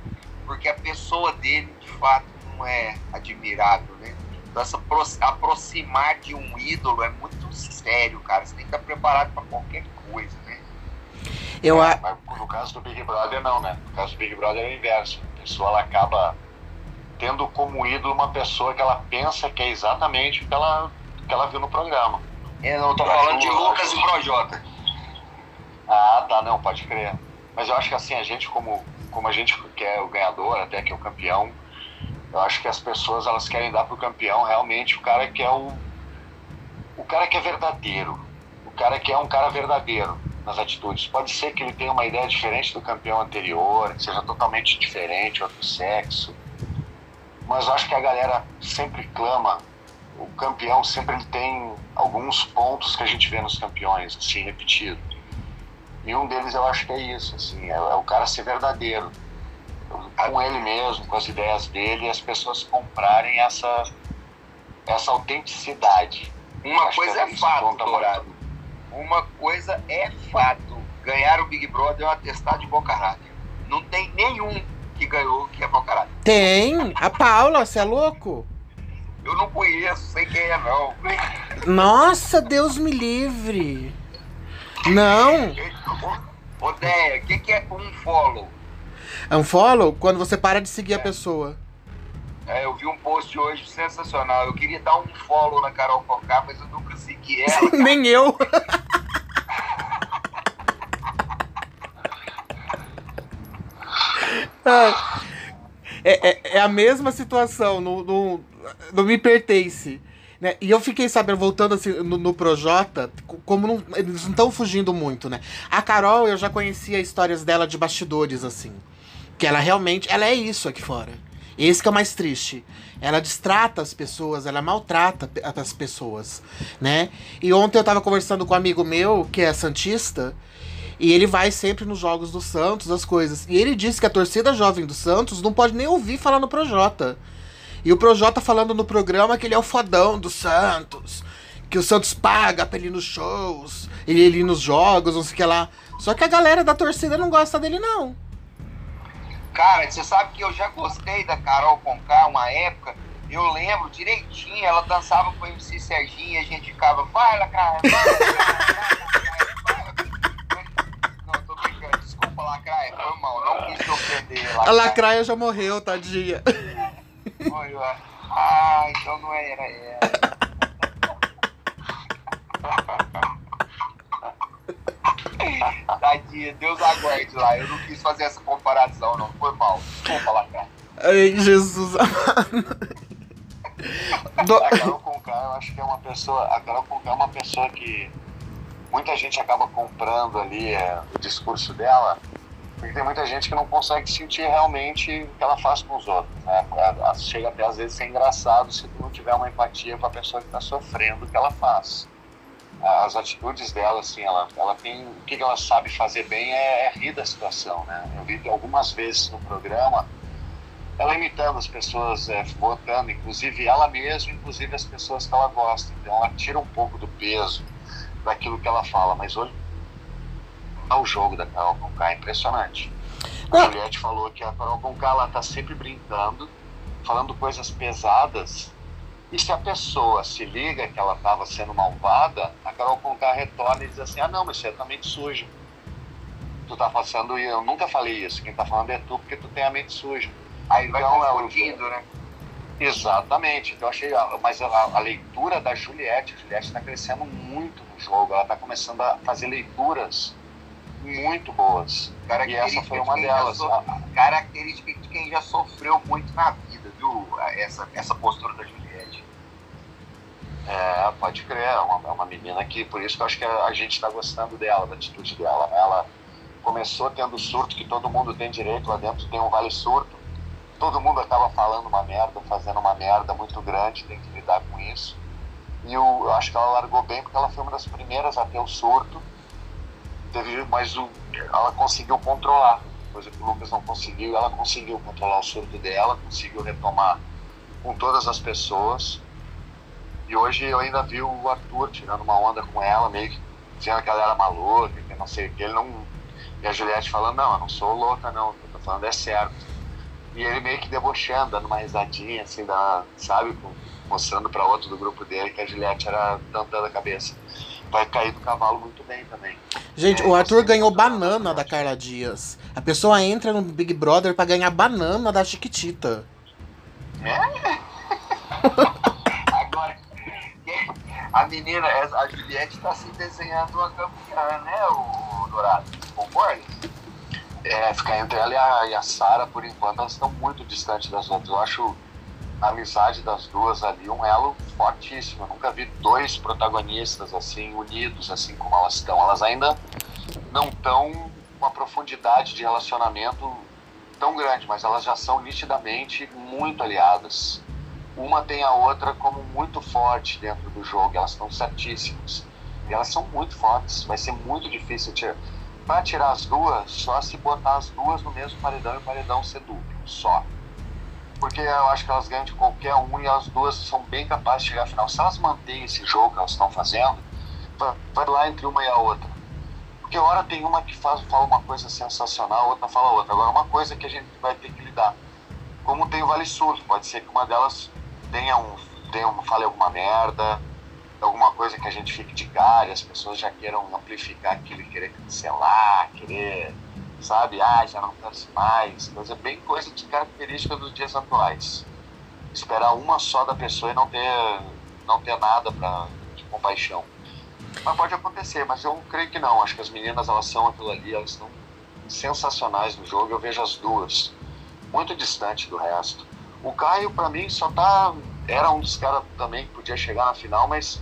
Porque a pessoa dele, de fato, não é admirável, né? Essa aproximar de um ídolo é muito sério, cara. Você tem que estar preparado para qualquer coisa, né? Eu é, mas no caso do Big Brother, não, né? No caso do Big Brother é o inverso. A pessoa ela acaba tendo como ídolo uma pessoa que ela pensa que é exatamente o que ela, que ela viu no programa. Eu não tô eu falando de Lucas e Projota. Ah, tá, não, pode crer. Mas eu acho que assim, a gente como, como a gente quer o ganhador, até que é o campeão, eu acho que as pessoas elas querem dar pro campeão realmente o cara que é o o cara que é verdadeiro, o cara que é um cara verdadeiro nas atitudes. Pode ser que ele tenha uma ideia diferente do campeão anterior, que seja totalmente diferente, outro sexo. Mas eu acho que a galera sempre clama, o campeão sempre tem alguns pontos que a gente vê nos campeões, assim, repetido. E um deles eu acho que é isso, assim, é, é o cara ser verdadeiro. Com ele mesmo, com as ideias dele, e as pessoas comprarem essa, essa autenticidade. Uma coisa é, é fato, Dourado. Uma coisa é fato. Ganhar o Big Brother é um atestado de bom caráter. Não tem nenhum que ganhou que é bom caráter. Tem! A Paula, você é louco? Eu não conheço, sei quem é não. Nossa, Deus me livre. Não. Ô, Deia, o que, que é um follow? É um follow quando você para de seguir é. a pessoa. É, eu vi um post hoje sensacional. Eu queria dar um follow na Carol Conká, mas eu nunca segui (laughs) ela. Nem eu. (laughs) é, é, é, a mesma situação, no Me Pertence. Né? E eu fiquei sabendo, voltando assim no, no Projota, como não, eles não estão fugindo muito, né? A Carol, eu já conhecia histórias dela de bastidores, assim. Que ela realmente, ela é isso aqui fora. Esse que é o mais triste. Ela distrata as pessoas, ela maltrata as pessoas, né? E ontem eu tava conversando com um amigo meu, que é santista, e ele vai sempre nos jogos do Santos, as coisas. E ele disse que a torcida jovem do Santos não pode nem ouvir falar no Projota. E o Projota falando no programa que ele é o fodão do Santos. Que o Santos paga pra ele ir nos shows, ele ir nos jogos, não sei o que lá. Só que a galera da torcida não gosta dele, não. Cara, você sabe que eu já gostei da Carol Conká uma época. Eu lembro direitinho, ela dançava com o MC Serginho e a gente ficava, vai, Lacraia, vai, Lacraia, vai, Não, tô brincando, desculpa, Lacraia, foi mal, não quis te ofender. Lacraia. A Lacraia já morreu, tadinha. Foi, ah, então não era ela. (laughs) Tadinha, Deus aguarde lá. Eu não quis fazer essa comparação, não. Foi mal. Desculpa lá, cara. Ai, Jesus Do... A Carol Conká, eu acho que é uma pessoa. A Carol Conká é uma pessoa que muita gente acaba comprando ali é, o discurso dela, porque tem muita gente que não consegue sentir realmente o que ela faz com os outros. Né? Chega até às vezes a ser engraçado se tu não tiver uma empatia com a pessoa que está sofrendo o que ela faz as atitudes dela, assim, ela, ela tem. O que ela sabe fazer bem é, é rir da situação, né? Eu vi algumas vezes no programa ela imitando as pessoas, é, votando, inclusive ela mesma, inclusive as pessoas que ela gosta. Então ela tira um pouco do peso daquilo que ela fala, mas olha o jogo da Carol Conká, é impressionante. A Juliette falou que a Carol Conká ela tá sempre brincando, falando coisas pesadas e se a pessoa se liga que ela estava sendo malvada, a Carol Conká retorna e diz assim: ah, não, mas você é também suja. Tu tá passando e eu nunca falei isso. Quem tá falando é tu porque tu tem a mente suja. Aí vai então, confundindo, é, né? Exatamente. Então achei, mas a, a, leitura da Juliette, a Juliette está crescendo muito no jogo. Ela está começando a fazer leituras muito boas. E essa foi uma delas. So... Característica de quem já sofreu muito na vida, viu? Essa, essa postura da Juliette. É, pode crer, é uma, é uma menina que, por isso que eu acho que a, a gente está gostando dela, da atitude dela. Ela começou tendo surto que todo mundo tem direito, lá dentro tem um vale surto. Todo mundo acaba falando uma merda, fazendo uma merda muito grande, tem que lidar com isso. E eu, eu acho que ela largou bem porque ela foi uma das primeiras a ter o surto. Teve, mas o, ela conseguiu controlar, coisa que o Lucas não conseguiu. Ela conseguiu controlar o surto dela, conseguiu retomar com todas as pessoas e hoje eu ainda vi o Arthur tirando uma onda com ela, meio que dizendo que ela era maluca, que não sei o que. Ele não. E a Juliette falando, não, eu não sou louca, não. O que eu tô falando é certo. E ele meio que debochando, dando uma risadinha, assim, da, sabe? Mostrando para outro do grupo dele que a Juliette era tantando a cabeça. Vai cair do cavalo muito bem também. Gente, é, o Arthur ganhou banana da Carla Dias. A pessoa entra no Big Brother para ganhar banana da Chiquitita. É? (laughs) A menina, a Juliette tá se desenhando uma campeã, né, o Dourado? Concorda? É, ficar entre ela e a, a Sara, por enquanto, elas estão muito distantes das outras. Eu acho a amizade das duas ali um elo fortíssimo. Eu nunca vi dois protagonistas assim, unidos, assim como elas estão. Elas ainda não estão com uma profundidade de relacionamento tão grande, mas elas já são nitidamente muito aliadas uma tem a outra como muito forte dentro do jogo, elas estão certíssimas. E elas são muito fortes, vai ser muito difícil tirar. Para tirar as duas, só se botar as duas no mesmo paredão e o paredão ser duplo, só. Porque eu acho que elas ganham de qualquer um e as duas são bem capazes de chegar à final. Se elas mantêm esse jogo que elas estão fazendo, vai lá entre uma e a outra. Porque hora tem uma que faz, fala uma coisa sensacional, outra fala outra. Agora, uma coisa que a gente vai ter que lidar. Como tem o Vale Sul, pode ser que uma delas tenha um, tenha um, fale alguma merda, alguma coisa que a gente fique de cara, as pessoas já queiram amplificar aquilo querer cancelar, querer, sabe, ah, já não torce mais, coisa bem coisa de característica dos dias atuais. Esperar uma só da pessoa e não ter, não ter nada pra, de compaixão. Mas pode acontecer, mas eu creio que não. Acho que as meninas, elas são aquilo ali, elas estão sensacionais no jogo. Eu vejo as duas muito distante do resto. O Caio, para mim, só tá. Era um dos caras também que podia chegar na final, mas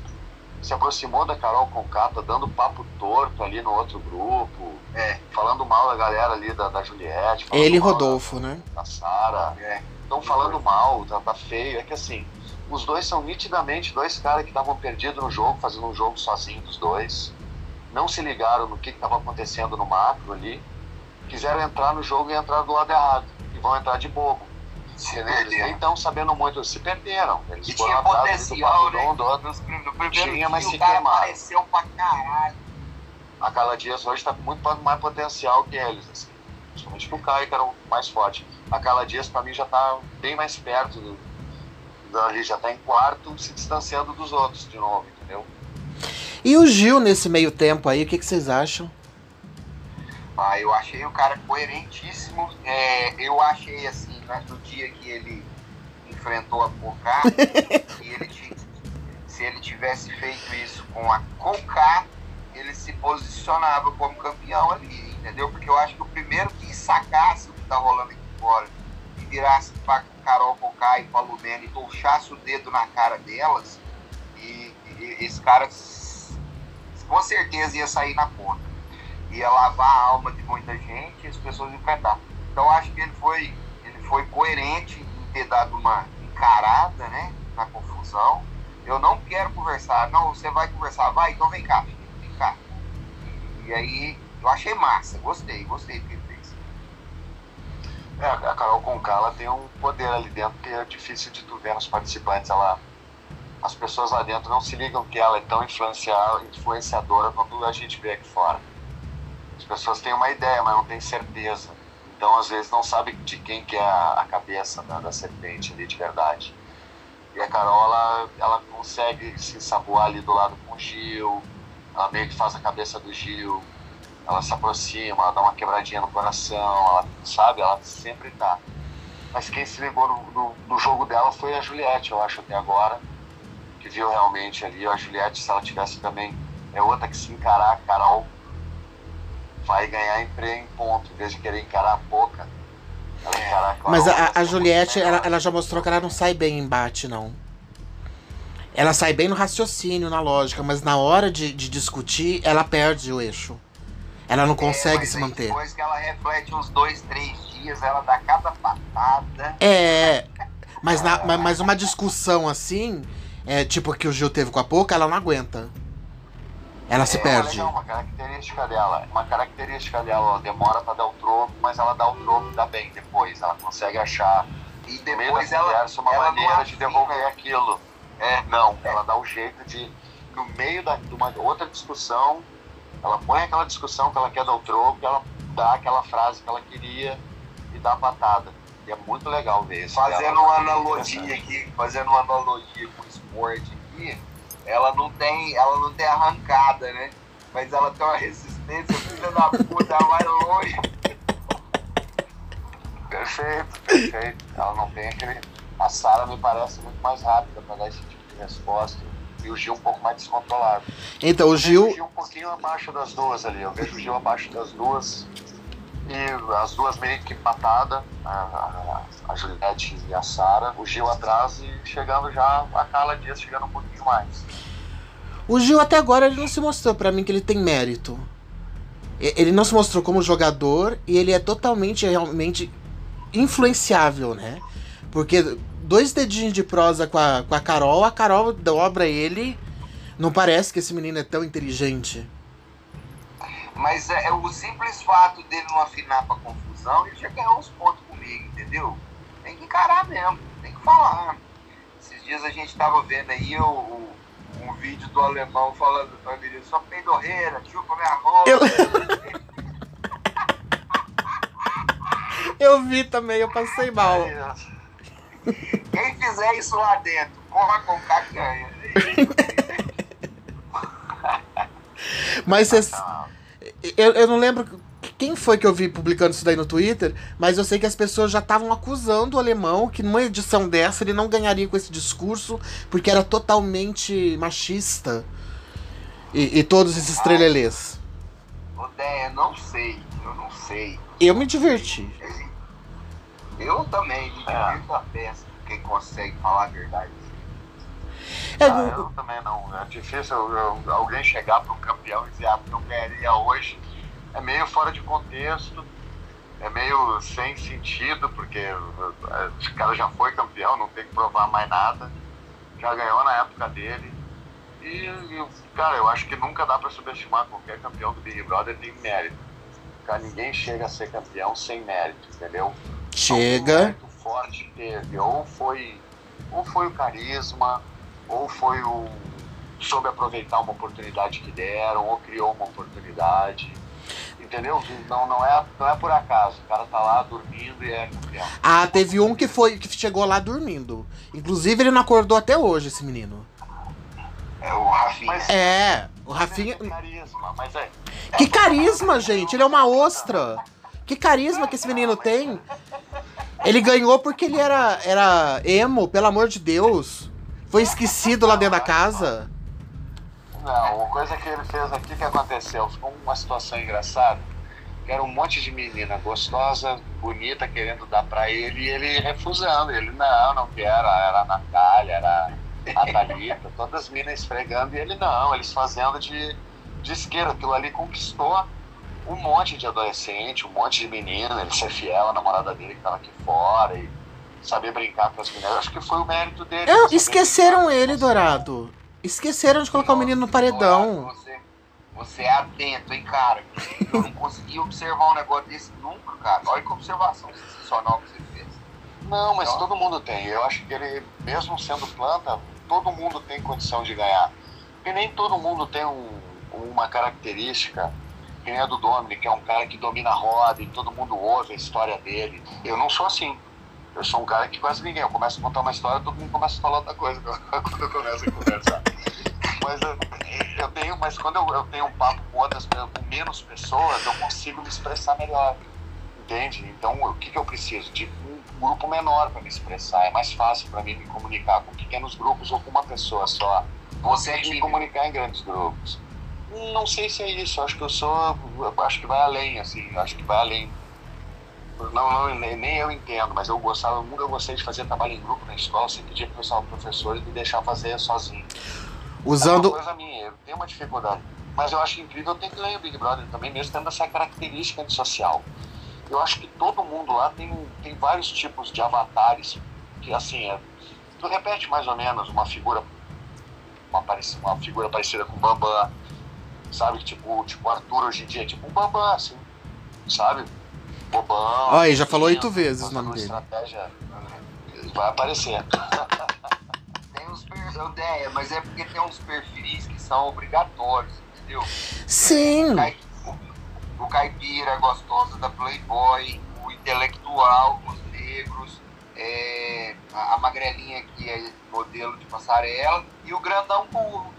se aproximou da Carol Concata, dando papo torto ali no outro grupo, é, falando mal da galera ali da, da Juliette. Ele e Rodolfo, da, né? Da Sara. Estão é, falando mal, tá, tá feio. É que assim, os dois são nitidamente dois caras que estavam perdidos no jogo, fazendo um jogo sozinho dos dois. Não se ligaram no que estava acontecendo no macro ali. Quiseram entrar no jogo e entrar do lado errado. E vão entrar de bobo. Se eles nem estão sabendo muito, se perderam. Eles e tinha potencial, né? Do, do, do primeiro tinha, mas se queimaram. apareceu pra caralho. A Carla Dias hoje está com muito mais potencial que eles, assim. Principalmente que o Caio, que era o mais forte. A Carla Dias, pra mim, já tá bem mais perto do, já tá em quarto, se distanciando dos outros de novo, entendeu? E o Gil nesse meio tempo aí, o que, que vocês acham? Ah, eu achei o cara coerentíssimo. É, eu achei assim, né, no dia que ele enfrentou a Pocá, (laughs) ele, se ele tivesse feito isso com a Cocá, ele se posicionava como campeão ali, entendeu? Porque eu acho que o primeiro que sacasse o que tá rolando aqui fora e virasse pra Carol Cocá e pra Lumena e puxasse o dedo na cara delas, e, e esse cara com certeza ia sair na ponta ia lavar a alma de muita gente e as pessoas cantar. Então acho que ele foi, foi coerente em ter dado uma encarada né, na confusão. Eu não quero conversar, não, você vai conversar, vai, então vem cá, vem cá. E, aí eu achei massa, gostei, gostei do que ele fez. É, a Carol Conká ela tem um poder ali dentro que é difícil de tu ver nos participantes. Ela, as pessoas lá dentro não se ligam que ela é tão influenciadora quanto a gente vê aqui fora. As pessoas têm uma ideia, mas não têm certeza. Então, às vezes, não sabe de quem que é a, cabeça da, da, serpente ali de verdade. E a Carol, ela, consegue se saboar ali do lado com o Gil, ela meio que faz a cabeça do Gil, ela se aproxima, ela dá uma quebradinha no coração, ela, sabe? Ela sempre tá. Mas quem se ligou no, jogo dela foi a Juliette, eu acho, até agora, que viu realmente ali. A Juliette, se ela tivesse também, é outra que se encarar a Carol vai ganhar em ponto, em vez de querer encarar a boca. Mas a, a Juliette, ela, ela já mostrou que ela não sai bem em embate, não. Ela sai bem no raciocínio, na lógica, mas na hora de, de discutir, ela perde o eixo. Ela não é, consegue é, se manter. Depois que ela reflete uns dois, três dias, ela dá cada patada. É. Mas, na, mas uma discussão assim, é, tipo que o Gil teve com a Pouca, ela não aguenta. Ela se é, perde. É uma característica dela. Uma característica dela, ela demora para dar o troco, mas ela dá o troco e dá bem depois. Ela consegue achar e depois ela, conversa, uma ela maneira de devolver aquilo. É, não. É. Ela dá o jeito de, no meio da, de uma outra discussão, ela põe aquela discussão que ela quer dar o troco, ela dá aquela frase que ela queria e dá a patada. E é muito legal ver isso. Fazendo uma analogia aqui, fazendo uma analogia com o esporte aqui, ela não tem, ela não tem arrancada, né? Mas ela tem uma resistência, filha da puta, ela vai longe. Perfeito, perfeito. Ela não tem aquele. A Sara me parece muito mais rápida para dar esse tipo de resposta. E o Gil um pouco mais descontrolado. Então, o Gil. Eu vejo o Gil um pouquinho abaixo das duas ali. Eu vejo o Gil abaixo das duas. E as duas meio que empatadas, a, a, Juliette e a Sara. O Gil atrás e chegando já, a Carla Dias chegando um pouquinho mais. O Gil até agora ele não se mostrou para mim que ele tem mérito. Ele não se mostrou como jogador e ele é totalmente realmente influenciável, né? Porque dois dedinhos de prosa com a, com a Carol, a Carol dobra ele. Não parece que esse menino é tão inteligente. Mas é, é o simples fato dele não afinar pra confusão, ele já ganhou uns pontos comigo, entendeu? Tem que encarar mesmo, tem que falar. Esses dias a gente tava vendo aí o, o um vídeo do alemão falando pra menina, só peidorreira, chupa minha roupa. Eu... (laughs) eu vi também, eu passei mal. Quem fizer isso lá dentro, corra com cacanha. (laughs) Mas vocês. Eu, eu não lembro quem foi que eu vi publicando isso daí no Twitter, mas eu sei que as pessoas já estavam acusando o alemão que numa edição dessa ele não ganharia com esse discurso porque era totalmente machista. E, e todos esses trelelês. Odeia, não sei, eu não sei. Eu me diverti. Eu também me É. divirto a peça, quem consegue falar a verdade. É, Ah, eu também não. É difícil eu- eu- alguém chegar para um campeão e dizer, ah, eu ganharia hoje. É meio fora de contexto, é meio sem sentido, porque eh, o cara já foi campeão, não tem que provar mais nada. Já ganhou na época dele. E, e, cara, eu acho que nunca dá para subestimar qualquer campeão do Big Brother tem mérito. Cara, ninguém chega a ser campeão sem mérito, entendeu? algum chega. mérito forte teve. Ou foi, ou foi o carisma, ou foi o. soube aproveitar uma oportunidade que deram, ou criou uma oportunidade. Entendeu? Não, não, é, não é por acaso. O cara tá lá dormindo e é campeão. Ah, teve um que foi que chegou lá dormindo. Inclusive ele não acordou até hoje, esse menino. É o Rafinha. Mas- É, o Rafinha. É carisma, mas é. Que carisma, gente! Ele é uma ostra. Que carisma que esse menino tem. Ele ganhou porque ele era, era emo, pelo amor de Deus. Foi esquecido lá dentro da casa. Não, uma coisa que ele fez aqui que aconteceu, ficou uma situação engraçada, que era um monte de menina gostosa, bonita, querendo dar pra ele, e ele refusando. Ele, não, não quero, era a Natália, era a Thalita, (laughs) todas as meninas esfregando, e ele não, eles fazendo de, de esquerda. Aquilo ali conquistou um monte de adolescente, um monte de menina, ele ser fiel à namorada dele que tava aqui fora, e saber brincar com as meninas. Acho que foi o mérito dele. Saber esqueceram ele, Dourado. Esqueceram de colocar o menino no paredão. Você, você é atento, hein, cara? Eu não consegui observar um negócio desse nunca, cara. Olha que observação sensacional que você fez. Não, mas Então- todo mundo tem. Eu acho que ele, mesmo sendo planta, todo mundo tem condição de ganhar. E nem todo mundo tem um- uma característica, que nem a do Dominic, que é um cara que domina a roda e todo mundo ouve a história dele. Eu não sou assim. Eu sou um cara que quase ninguém. Eu começo a contar uma história, todo mundo começa a falar outra coisa (laughs) quando eu começo a conversar. Mas eu, eu tenho, mas quando eu, eu tenho um papo com outras com menos pessoas, eu consigo me expressar melhor. Entende? Então, o que, que eu preciso? De um grupo menor para me expressar. É mais fácil para mim me comunicar com pequenos grupos ou com uma pessoa só. Você é Tem que me comunicar em grandes grupos. Não sei se é isso. Acho que eu sou. Acho que vai além, assim. Acho que vai além. Não, não, nem eu entendo, mas eu gostava, nunca gostei de fazer trabalho em grupo na escola. Sempre pedia para os professores me deixar fazer sozinho. É uma Usando. coisa minha, eu tenho uma dificuldade. Mas eu acho incrível ter ganho o Big Brother também, mesmo tendo essa característica antissocial. Eu acho que todo mundo lá tem, tem vários tipos de avatares, que assim, é, tu repete mais ou menos uma figura, uma, parec- uma figura parecida com o Bambam, sabe? Tipo, tipo Arthur hoje em dia, tipo um Bambam, assim, sabe? Bobão. Ó, aí, já falou oito vezes o nome dele. Estratégia, vai aparecer. (laughs) Tem uns per... eu ideia, mas é porque tem uns perfis que são obrigatórios, entendeu? Sim! Cai- o- caipira gostoso da Playboy, o intelectual, você, negros, é, a magrelinha que é modelo de passarela e o grandão burro.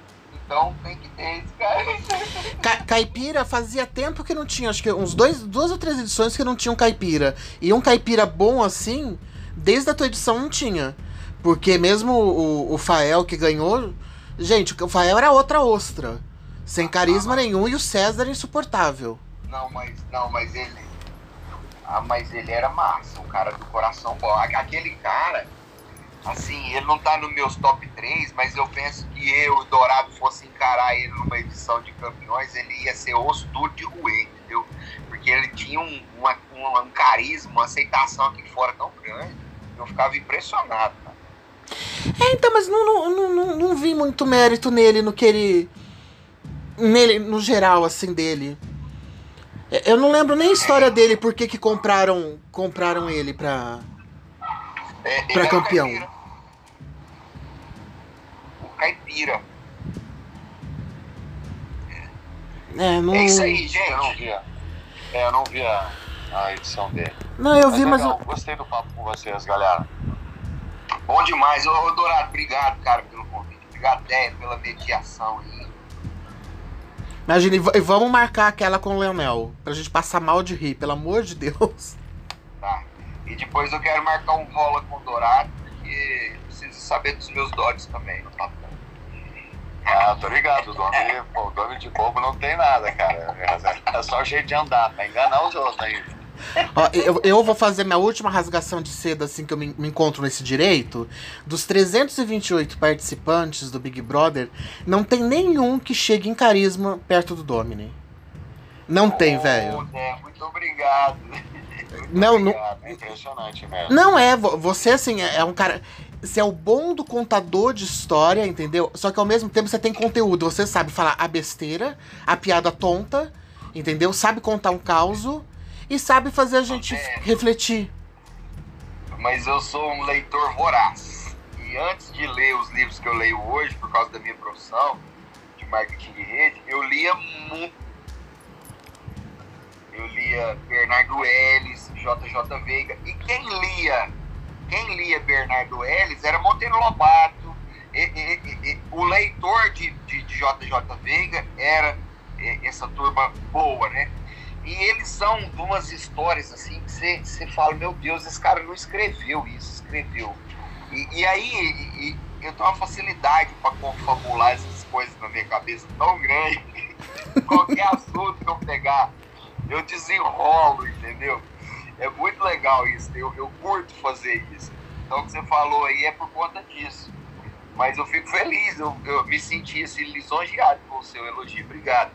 Então tem que ter esse cara. (laughs) Ca caipira fazia tempo que não tinha, acho que uns dois, duas ou três edições que não tinha um caipira. E um caipira bom assim, desde a tua edição não tinha. Porque mesmo o, o Fael que ganhou. Gente, o Fael era outra ostra. Sem carisma ah, nenhum e o César era insuportável. Não, mas. Não, mas ele. Ah, mas ele era massa, um cara do coração bom. Aquele cara assim, ele não tá nos meus top 3, mas eu penso que eu, o Dourado, fosse encarar ele numa edição de campeões, ele ia ser osso duro de ruê, entendeu? Porque ele tinha um, uma, um, um carisma, uma aceitação aqui fora tão grande, eu ficava impressionado, cara. É, então, mas não, não, não, não vi muito mérito nele, no que ele. Nele, no geral, assim, dele. É, eu não lembro nem a história dele, por que compraram, compraram ele pra, é, pra campeão caipira. É, não... é isso aí, gente. Eu não vi a, é, eu não vi a, a edição dele. Não, eu mas vi, mas. Eu... Gostei do papo com vocês, galera. Bom demais. Ô, Dourado, obrigado, cara, pelo convite. Obrigado, Déia, pela mediação aí. Imagina, e vamos marcar aquela com o Leonel, pra gente passar mal de rir, pelo amor de Deus. (laughs) Tá. E depois eu quero marcar um rola com o Dourado, porque preciso saber dos meus dotes também, não tá ah, tô ligado. O nome, pô, o de bobo não tem nada, cara. É só o jeito de andar, pra enganar os outros ainda. Ó, eu, eu, vou fazer minha última rasgação de seda assim que eu me, me, encontro nesse direito. Dos 328 participantes do Big Brother, não tem nenhum que chegue em carisma perto do Domini. Não oh, tem, velho. É, muito obrigado. (laughs) Muito não, obrigado. não. É impressionante mesmo. Não é, você assim, é, é um cara. Você é o bom do contador de história, entendeu? Só que ao mesmo tempo você tem conteúdo. Você sabe falar a besteira, a piada tonta, entendeu? Sabe contar um caos e sabe fazer a gente é. refletir. Mas eu sou um leitor voraz. E antes de ler os livros que eu leio hoje, por causa da minha profissão de marketing de rede, eu lia muito. Eu lia Bernardo Ellis, JJ Veiga. E quem lia quem lia Bernardo Ellis era Monteiro Lobato. E, e, e, o leitor de, de, de, JJ Veiga era essa turma boa, né? E eles são umas histórias assim que você, fala, meu Deus, esse cara não escreveu isso, escreveu. E, e aí eu tenho uma facilidade para confabular essas coisas na minha cabeça tão grande. (laughs) Qualquer assunto que eu pegar, eu desenrolo, entendeu? É muito legal isso, eu, eu curto fazer isso. Então, o que você falou aí é por conta disso. Mas eu fico feliz, eu, eu me senti assim, lisonjeado com o seu elogio. Obrigado.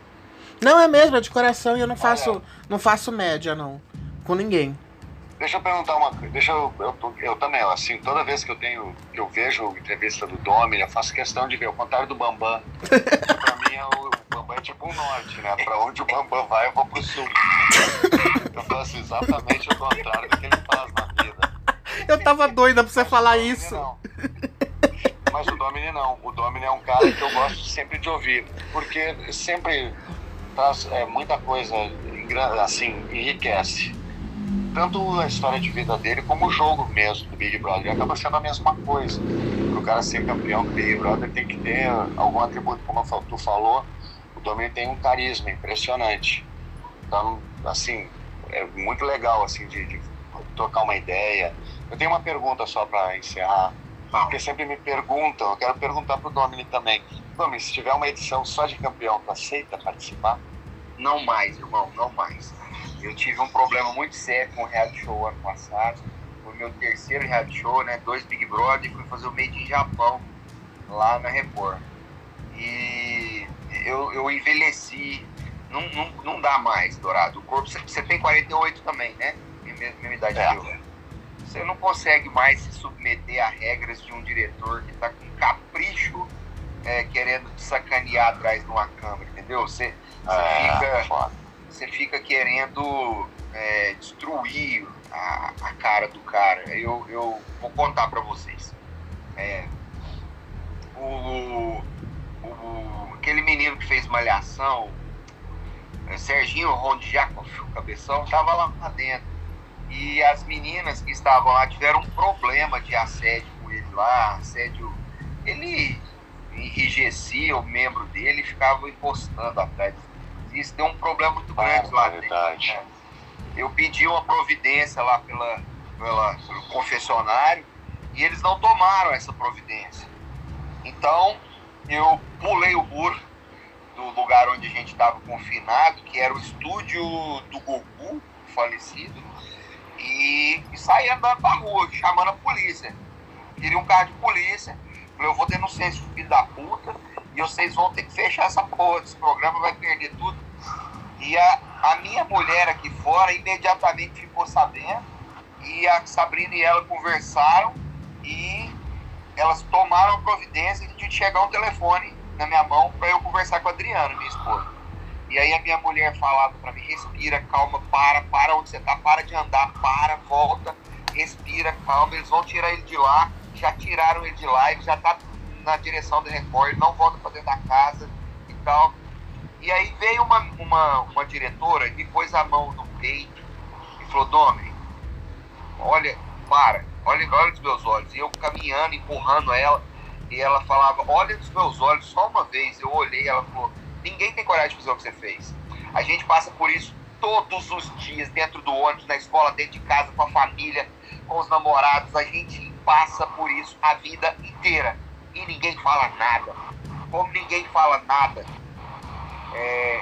Não, é mesmo, é de coração e eu não faço, não faço média, não. Com ninguém. Deixa eu perguntar uma coisa. Deixa eu, eu, eu, também, assim, toda vez que eu tenho, que eu vejo entrevista do Domi, eu faço questão de ver, o contrário do Bambam. (laughs) pra mim é o, Bambam é tipo o norte, né? Pra onde o Bambam vai, eu vou pro sul. (laughs) Eu faço exatamente o contrário do que ele faz na vida. Eu tava doida pra você falar isso. Não. Mas o Domini não. O Domini é um cara que eu gosto sempre de ouvir. Porque sempre traz é, muita coisa, assim, enriquece. Tanto a história de vida dele como o jogo mesmo do Big Brother. E acaba sendo a mesma coisa. O cara ser campeão do Big Brother tem que ter algum atributo, como tu falou, o Domini tem um carisma impressionante. Então, assim, é muito legal assim de, de trocar uma ideia. Eu tenho uma pergunta só para encerrar, porque sempre me perguntam, eu quero perguntar para o Domini também. Domini, se tiver uma edição só de campeão, tu aceita participar? Não mais, irmão, não mais. Eu tive um problema muito sério com o reality show ano passado. Foi meu terceiro reality show, né? Dois Big Brother, fui fazer o Made in Japão lá na Record. E eu, eu envelheci não, não, não dá mais, Dourado. O corpo, você tem 48 também, né? Mesma, mesma idade é. que eu. Você não consegue mais se submeter a regras de um diretor que está com capricho é, querendo te sacanear atrás de uma câmera, entendeu? Você, você, é, fica, você fica querendo é, destruir a, a, cara do cara. Eu, eu vou contar para vocês. É, o, o, aquele menino que fez malhação, é, Serginho Ronde Jacob, o cabeção, tava lá dentro. E as meninas que estavam lá tiveram um problema de assédio com ele lá, assédio. Ele enrijecia o membro dele e ficava encostando atrás. Isso deu um problema muito grande Ah, lá verdade. dentro. né? Eu pedi uma providência lá pela, pela, pelo confessionário e eles não tomaram essa providência. Então eu pulei o muro do lugar onde a gente estava confinado, que era o estúdio do Gugu, falecido, e, e saí andando pra rua, chamando a polícia. Queria um carro de polícia. Falei, eu vou denunciar esse filho da puta e vocês vão ter que fechar essa porra desse programa, vai perder tudo. E a, a minha mulher aqui fora imediatamente ficou sabendo e a Sabrina e ela conversaram e elas tomaram a providência de chegar um telefone na minha mão para eu conversar com a Adriana, minha esposa. E aí a minha mulher falava para mim, respira, calma, para, para onde você tá, para de andar, para, volta, respira, calma, eles vão tirar ele de lá, já tiraram ele de lá, ele já tá na direção do Record, ele não volta para dentro da casa e tal. E aí veio uma, uma, uma diretora e pôs a mão no peito e falou, Domini, olha, para, olha, olha nos meus olhos. E eu caminhando, empurrando ela, e ela falava, olha nos meus olhos só uma vez. Eu olhei, ela falou, ninguém tem coragem de fazer o que você fez. A gente passa por isso todos os dias, dentro do ônibus, na escola, dentro de casa, com a família, com os namorados. A gente passa por isso a vida inteira. E ninguém fala nada. Como ninguém fala nada, é,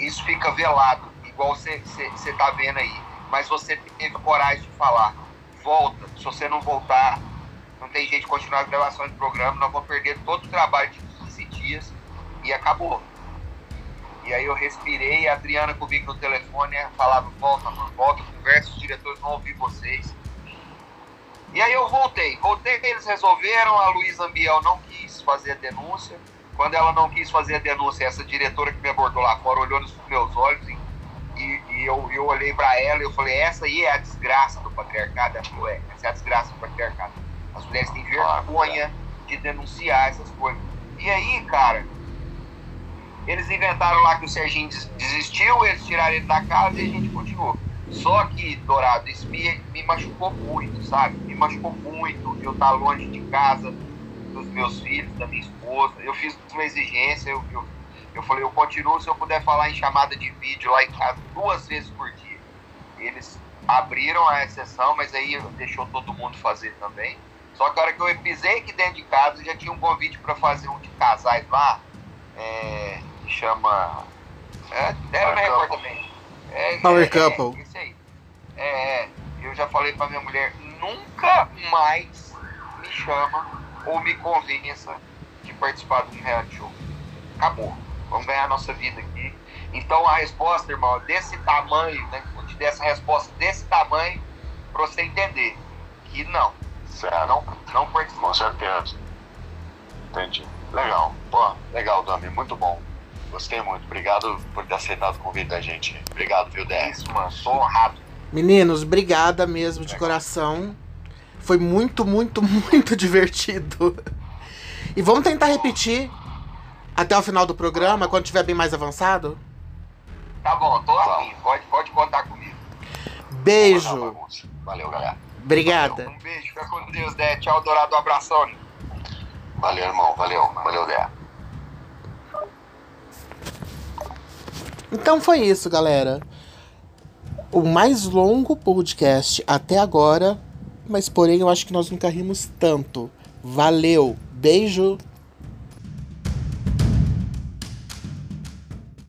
isso fica velado, igual você está vendo aí. Mas você teve coragem de falar. Volta. Se você não voltar, não tem jeito de continuar a gravação do programa. Nós vamos perder todo o trabalho de 15 dias e acabou. E aí eu respirei, a Adriana comigo no telefone falava, volta, mano, volta, conversa, os diretores vão ouvir vocês. E aí eu voltei. Voltei, eles resolveram, a Luísa Ambiel não quis fazer a denúncia. Quando ela não quis fazer a denúncia, essa diretora que me abordou lá fora olhou nos meus olhos e, e, e eu, eu olhei para ela e eu falei, essa aí é a desgraça do patriarcado. Ela falou, é, essa é a desgraça do patriarcado. As mulheres têm vergonha de denunciar essas coisas. E aí, cara, eles inventaram lá que o Serginho desistiu, eles tiraram ele da casa e a gente continuou. Só que, Dourado, isso me, me machucou muito, sabe? Me machucou muito eu estar longe de casa, dos meus filhos, da minha esposa. Eu fiz uma exigência, eu, eu, eu falei, eu continuo se eu puder falar em chamada de vídeo lá em casa duas vezes por dia. Eles abriram a exceção, mas aí deixou todo mundo fazer também. Só que a hora que eu pisei aqui dentro de casa, já tinha um convite para fazer um de casais lá, é, que chama. É, era na Record também. É, Power é, Couple. É, isso aí. É, é, eu já falei pra minha mulher, nunca mais me chama ou me convença de participar de um reality show. Acabou. Vamos ganhar a nossa vida aqui. Então a resposta, irmão, é desse tamanho, né? Vou te dar essa resposta desse tamanho pra você entender que não. Não, não participa. Com certeza. Entendi. Legal. Pô, legal, Dami. Muito bom. Gostei muito. Obrigado por ter aceitado o convite da gente. Obrigado, viu, É 10? isso, mano. Sou honrado. Meninos, obrigada mesmo de coração. Foi muito, muito, (laughs) muito divertido. E vamos tentar repetir até o final do programa, quando tiver bem mais avançado? Tá bom, tô Vamos. afim. Pode, pode contar comigo. Beijo. Valeu, galera. Obrigada. Um beijo, fica com Deus, Dé. Tchau, Dourado. Um abração. Valeu, irmão. Valeu. Valeu, Dé. Então foi isso, galera. O mais longo podcast até agora, mas porém eu acho que nós nunca rimos tanto. Valeu, beijo.